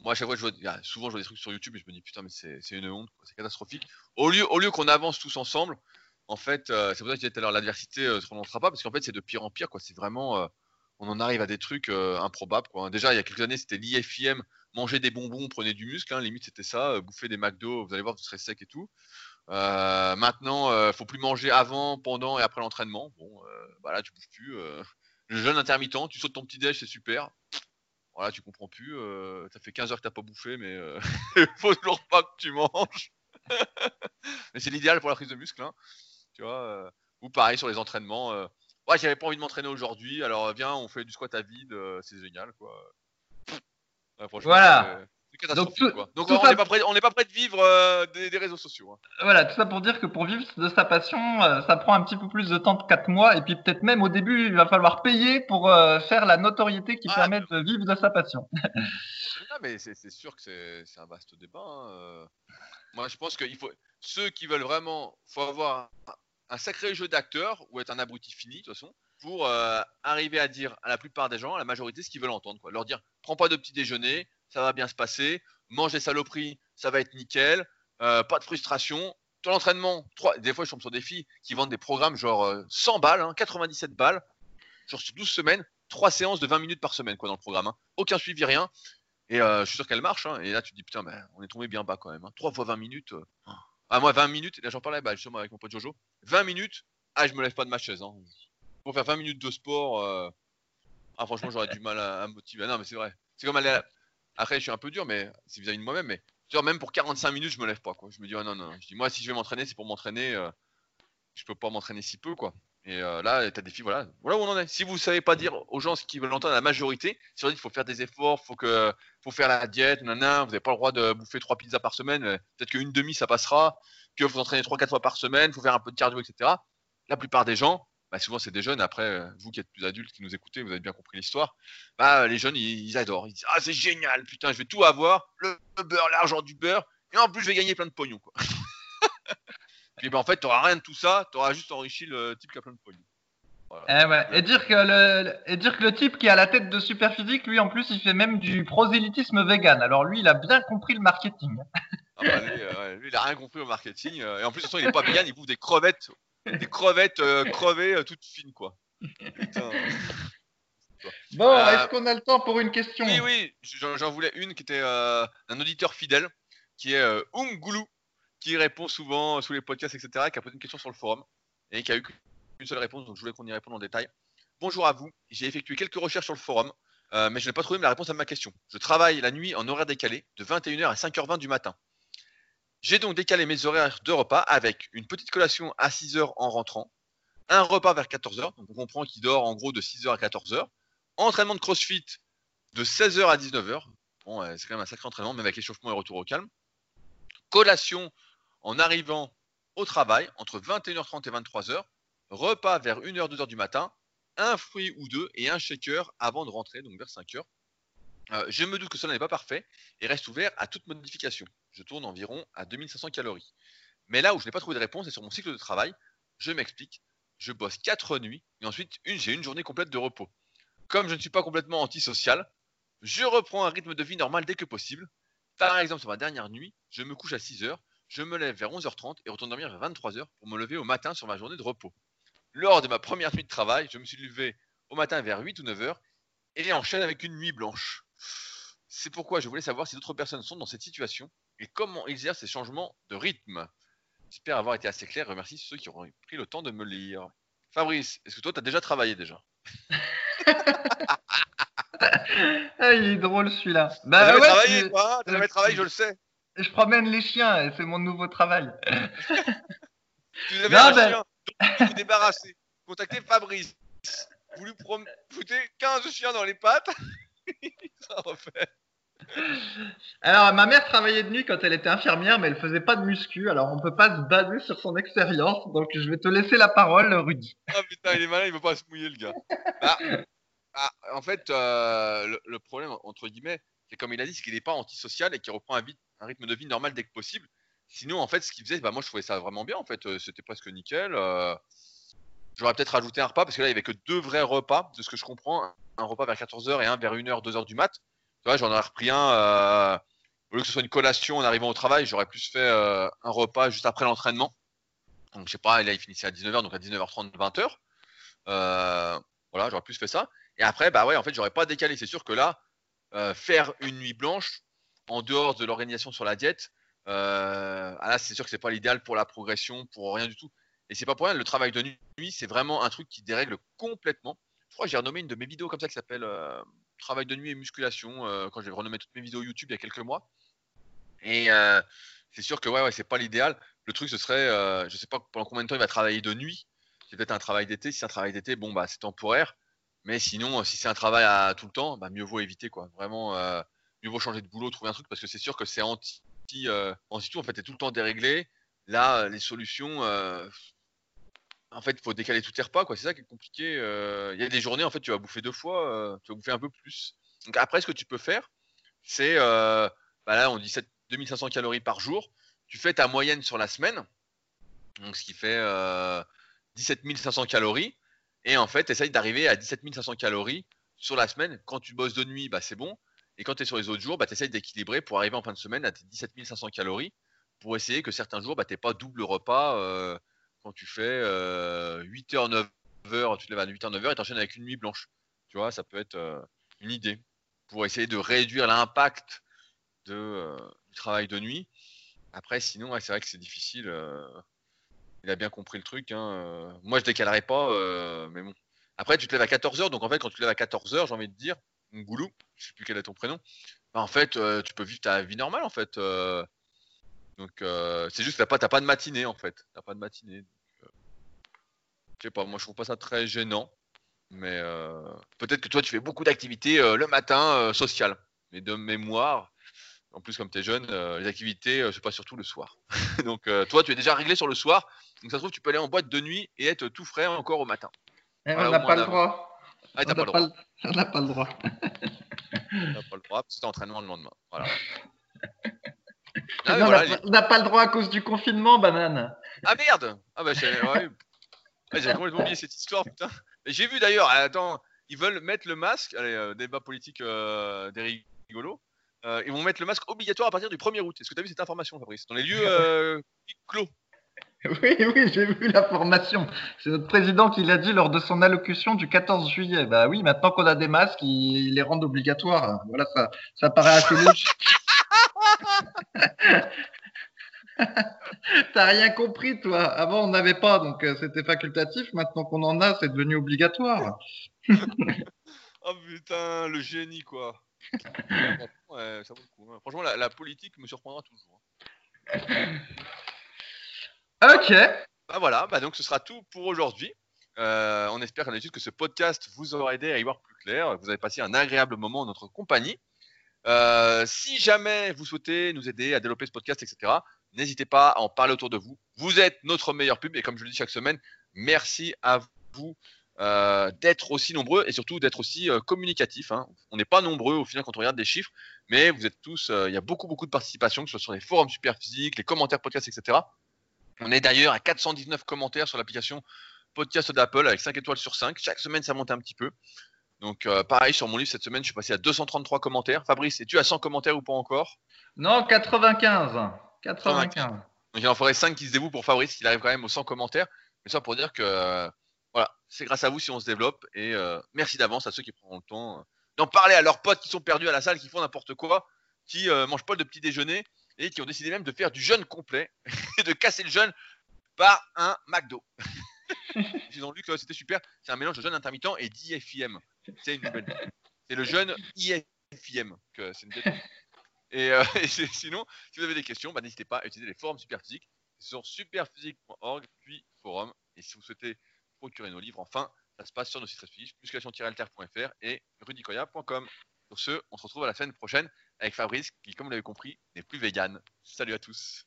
Moi, à chaque fois, je vois, souvent, je vois des trucs sur YouTube et je me dis, putain, mais c'est une honte, c'est catastrophique. Au lieu, au lieu qu'on avance tous ensemble, en fait, euh, c'est pour ça que je disais tout à l'heure, l'adversité euh, se prononcera pas, parce qu'en fait, c'est de pire en pire. C'est vraiment. euh, on en arrive à des trucs improbables, quoi. Déjà, il y a quelques années, c'était l'IFIM, manger des bonbons, prenez du muscle, hein, limite, c'était ça, bouffer des McDo, vous allez voir, vous serez sec et tout. Euh, maintenant, euh, faut plus manger avant, pendant et après l'entraînement. Bon, euh, bah là, tu bouges plus. euh. Le jeûne intermittent, tu sautes ton petit déj, c'est super. Voilà, tu comprends plus. euh, ça fait 15 heures que t'as pas bouffé, mais euh, faut toujours pas que tu manges. mais c'est l'idéal pour la prise de muscle, hein, tu vois. Ou pareil sur les entraînements. ouais, j'avais pas envie de m'entraîner aujourd'hui, alors viens, on fait du squat à vide, c'est génial, quoi. Ouais, Voilà. Catastrophique, tout- quoi. Donc tout on n'est pas prêt, on n'est pas prêt de vivre euh, des, des réseaux sociaux. hein. Voilà, tout ça pour dire que pour vivre de sa passion, euh, ça prend un petit peu plus de temps que 4 mois. Et puis peut-être même au début, il va falloir payer pour euh, faire la notoriété qui Ah, permet de vivre de sa passion. Ah, mais c'est sûr que c'est un vaste débat. hein. Moi, je pense qu'il faut ceux qui veulent vraiment, faut avoir un, un sacré jeu d'acteur ou être un abruti fini de toute façon pour euh, arriver à dire à la plupart des gens, à la majorité, ce qu'ils veulent entendre. Quoi. Leur dire, prends pas de petit déjeuner, ça va bien se passer, mange des saloperies, ça va être nickel, euh, pas de frustration. Ton entraînement, trois, des fois je tombe sur des filles qui vendent des programmes genre euh, 100 balles, hein, 97 balles, genre sur 12 semaines, 3 séances de 20 minutes par semaine quoi dans le programme. hein. Aucun suivi, rien. Et euh, je suis sûr qu'elle marche. hein. Et là, tu te dis, putain, on est tombé bien bas quand même. Hein. 3 fois 20 minutes. euh. Ah, moi, 20 minutes. Là, j'en parlais bah, justement avec mon pote Jojo. 20 minutes. Ah, je me lève pas de ma chaise. Hein. Pour faire 20 minutes de sport. euh, Ah, franchement, j'aurais du mal à, à me motiver. Ah, non, mais c'est vrai. C'est comme aller à la- Après, je suis un peu dur, mais c'est vis-à-vis de moi-même. Mais tu même pour 45 minutes, je me lève pas. Quoi. Je me dis, ah, non, non. Je dis, moi, si je vais m'entraîner, c'est pour m'entraîner. euh, Je peux pas m'entraîner si peu, quoi. Et euh, là, t'as des filles, voilà, voilà où on en est. Si vous savez pas dire aux gens ce qu'ils veulent entendre, la majorité, si on dit qu'il faut faire des efforts, faut que, faut faire la diète, nanana, vous n'avez pas le droit de bouffer trois pizzas par semaine, euh, peut-être qu'une demi ça passera, que vous entraînez trois, quatre fois par semaine, faut faire un peu de cardio, etc. La plupart des gens, bah, souvent c'est des jeunes, après, euh, vous qui êtes plus adultes, qui nous écoutez, vous avez bien compris l'histoire, bah, les jeunes, ils, ils adorent. Ils disent, ah, c'est génial, putain, je vais tout avoir, le, beurre, l'argent du beurre, et en plus, je vais gagner plein de pognon, quoi. Puis, bah, en fait, t'auras rien de tout ça, t'auras juste enrichi le type qui a plein de pognon. Voilà. Eh ouais. Et dire que le et dire que le type qui a la tête de super physique, lui en plus, il fait même du prosélytisme vegan. Alors lui, il a bien compris le marketing. Ah bah, lui, euh, lui, il a rien compris au marketing. euh, et en plus, de toute façon, il est pas vegan, il bouffe des crevettes, des crevettes euh, crevées euh, toutes fines, quoi. Putain. Bon, Euh, est-ce qu'on a le temps pour une question Oui, oui, j'en voulais une qui était euh, un auditeur fidèle, qui est Ungulu, qui répond souvent sous les podcasts, etc., qui a posé une question sur le forum et qui a eu qu'une seule réponse, donc je voulais qu'on y réponde en détail. Bonjour à vous, j'ai effectué quelques recherches sur le forum, mais je n'ai pas trouvé la réponse à ma question. Je travaille la nuit en horaire décalé, de 21h à 5h20 du matin. J'ai donc décalé mes horaires de repas avec une petite collation à 6h en rentrant, un repas vers 14h, donc on comprend qu'il dort en gros de 6h à 14h, entraînement de crossfit de 16h à 19h, bon, c'est quand même un sacré entraînement, même avec l'échauffement et retour au calme, collation en arrivant au travail entre 21h30 et 23h, repas vers 1h, 2h du matin, un fruit ou deux et un shaker avant de rentrer, donc vers 5h. Euh, je me doute que cela n'est pas parfait et reste ouvert à toute modification. Je tourne environ à 2500 calories. Mais là où je n'ai pas trouvé de réponse, c'est sur mon cycle de travail. Je m'explique. Je bosse 4 nuits et ensuite j'ai une journée complète de repos. Comme je ne suis pas complètement antisocial, je reprends un rythme de vie normal dès que possible. Par exemple, sur ma dernière nuit, je me couche à 6h, je me lève vers 11h30 et retourne dormir vers 23h pour me lever au matin sur ma journée de repos. Lors de ma première nuit de travail, je me suis levé au matin vers 8 ou 9h et enchaîne avec une nuit blanche. C'est pourquoi je voulais savoir si d'autres personnes sont dans cette situation et comment ils gèrent ces changements de rythme. J'espère avoir été assez clair. Remercie ceux qui auront pris le temps de me lire. Fabrice, est-ce que toi, tu as déjà travaillé déjà? Ah, il est drôle celui-là. Bah, jamais travaillé, toi? T'as jamais travaillé, je le sais. Je promène les chiens et c'est mon nouveau travail. tu avais un chien, donc vous débarrasser. Contactez Fabrice. Vous lui foutez 15 chiens dans les pattes. Alors, ma mère travaillait de nuit quand elle était infirmière, mais elle faisait pas de muscu, alors on peut pas se baser sur son expérience. Donc, je vais te laisser la parole, Rudy. Ah putain, il est malin, il veut pas se mouiller, le gars. Bah, bah, en fait, euh, le, problème, entre guillemets, c'est comme il a dit, c'est qu'il n'est pas antisocial et qu'il reprend un, un, rythme de vie normal dès que possible. Sinon, en fait, ce qu'il faisait, bah, moi, je trouvais ça vraiment bien. En fait, euh, c'était presque nickel. Euh. J'aurais peut-être rajouté un repas parce que là, il n'y avait que deux vrais repas, de ce que je comprends. Un repas vers 14h et un vers 1h, 2h du mat j'en aurais repris un. Euh, au lieu que ce soit une collation en arrivant au travail, j'aurais plus fait euh, un repas juste après l'entraînement. Donc, je sais pas, là, il finissait à 19h, donc à 19h30, 20h. Euh, voilà, j'aurais plus fait ça. Et après, bah ouais, en fait, j'aurais pas décalé. C'est sûr que là, faire une nuit blanche, en dehors de l'organisation sur la diète, ah là, c'est sûr que c'est pas l'idéal pour la progression, pour rien du tout. Et c'est pas pour rien, le travail de nuit, c'est vraiment un truc qui dérègle complètement. Je crois que j'ai renommé une de mes vidéos comme ça qui s'appelle travail de nuit et musculation euh, quand j'ai renommé toutes mes vidéos YouTube il y a quelques mois. Et euh, c'est sûr que ouais, ouais c'est pas l'idéal. Le truc, ce serait, euh, je sais pas pendant combien de temps il va travailler de nuit. C'est peut-être un travail d'été. Si c'est un travail d'été, bon, bah, c'est temporaire. Mais sinon, si c'est un travail à tout le temps, bah, mieux vaut éviter, quoi. Vraiment, mieux vaut changer de boulot, trouver un truc, parce que c'est sûr que c'est anti, anti tout. En fait, t'es tout le temps déréglé. Là, les solutions, en fait, il faut décaler tous tes repas. C'est ça qui est compliqué. Euh, il y a des journées, en fait, tu vas bouffer deux fois, euh, tu vas bouffer un peu plus. Donc après, ce que tu peux faire, c'est, euh, bah on dit 2500 calories par jour. Tu fais ta moyenne sur la semaine, donc ce qui fait 17 500 calories. Et en fait, essaye d'arriver à 17 500 calories sur la semaine. Quand tu bosses de nuit, bah, c'est bon. Et quand tu es sur les autres jours, bah, tu essayes d'équilibrer pour arriver en fin de semaine à tes 17 500 calories pour essayer que certains jours, bah, tu n'aies pas double repas quand tu fais 8h, 9h, tu te lèves à 8h, 9h et t'enchaînes avec une nuit blanche. Tu vois, ça peut être euh, une idée pour essayer de réduire l'impact de, euh, du travail de nuit. Après, sinon, c'est vrai que c'est difficile. Euh, il a bien compris le truc. Hein, moi, je décalerai pas, mais bon. Après, tu te lèves à 14h, donc en fait, quand tu te lèves à 14h, j'ai envie de dire, Ngoulou, je sais plus quel est ton prénom, bah, en fait, tu peux vivre ta vie normale, en fait. Donc euh, c'est juste que t'as pas, pas de matinée en fait. Pas de matinée. Euh, je sais pas, moi je trouve pas ça très gênant. Mais euh, peut-être que toi tu fais beaucoup d'activités le matin social. Mais de mémoire, en plus comme tu es jeune, les activités c'est pas surtout le soir. donc toi tu es déjà réglé sur le soir. Donc ça se trouve tu peux aller en boîte de nuit et être tout frais encore au matin. Eh, on n'a pas, le droit. Ah, on n'a pas, pas, le droit. on n'a pas le droit parce que c'est entraînement le lendemain. Voilà. Ah on n'a pas le droit à cause du confinement, banane. Ah merde Ah bah j'ai complètement oublié cette histoire, putain. J'ai vu d'ailleurs, attends, ils veulent mettre le masque, allez, euh, débat politique euh, des rigolos, euh, ils vont mettre le masque obligatoire à partir du 1er août. Est-ce que tu as vu cette information, Fabrice? Dans les lieux euh, clos. Oui, oui, j'ai vu l'information. C'est notre président qui l'a dit lors de son allocution du 14 juillet. Bah oui, maintenant qu'on a des masques, ils les rendent obligatoires. Voilà, ça, ça paraît assez logique. T'as rien compris, toi. Avant, on n'avait pas, donc euh, c'était facultatif. Maintenant qu'on en a, c'est devenu obligatoire. oh putain, le génie, quoi. ouais, ça vaut le coup. Hein. Franchement, la, politique me surprendra toujours. Hein. Ok. Bah voilà, bah donc ce sera tout pour aujourd'hui. Euh, on espère que ce podcast vous aura aidé à y voir plus clair. Vous avez passé un agréable moment en notre compagnie. Euh, si jamais vous souhaitez nous aider à développer ce podcast, etc., N'hésitez pas à en parler autour de vous. Vous êtes notre meilleur pub et comme je le dis chaque semaine, merci à vous euh, d'être aussi nombreux et surtout d'être aussi euh, communicatifs. Hein. On n'est pas nombreux au final quand on regarde des chiffres, mais vous êtes tous, euh, il y a beaucoup beaucoup de participation, que ce soit sur les forums Superphysique, les commentaires podcast, etc. On est d'ailleurs à 419 commentaires sur l'application podcast d'Apple avec 5 étoiles sur 5. Chaque semaine, ça monte un petit peu. Donc pareil, sur mon livre cette semaine, je suis passé à 233 commentaires. Fabrice, es-tu à 100 commentaires ou pas encore? Non, 95. 95. Donc il en faudrait 5 qui se dévouent pour Fabrice, qu'il arrive quand même aux 100 commentaires. Mais ça pour dire que voilà, c'est grâce à vous si on se développe. Et euh, merci d'avance à ceux qui prendront le temps euh, d'en parler à leurs potes qui sont perdus à la salle, qui font n'importe quoi, qui euh, mangent pas de petit déjeuner et qui ont décidé même de faire du jeûne complet et de casser le jeûne par un McDo. Ils ont lu que c'était super. C'est un mélange de jeûne intermittent et d'IFIM. C'est une nouvelle. C'est le jeûne IFIM. Que c'est une et, et sinon, si vous avez des questions, bah, n'hésitez pas à utiliser les forums Superphysique sur superphysique.org puis forum. Et si vous souhaitez procurer nos livres. Enfin, ça se passe sur nos sites respectifs, musculation-alter.fr et rudicoya.com. Sur ce, on se retrouve à la semaine prochaine avec Fabrice, qui, comme vous l'avez compris, n'est plus vegan. Salut à tous.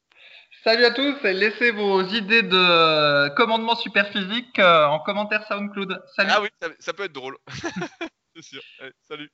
Salut à tous et laissez vos idées de commandement super physique euh, en commentaire SoundCloud. Salut. Ah oui, ça, peut être drôle. C'est sûr. salut.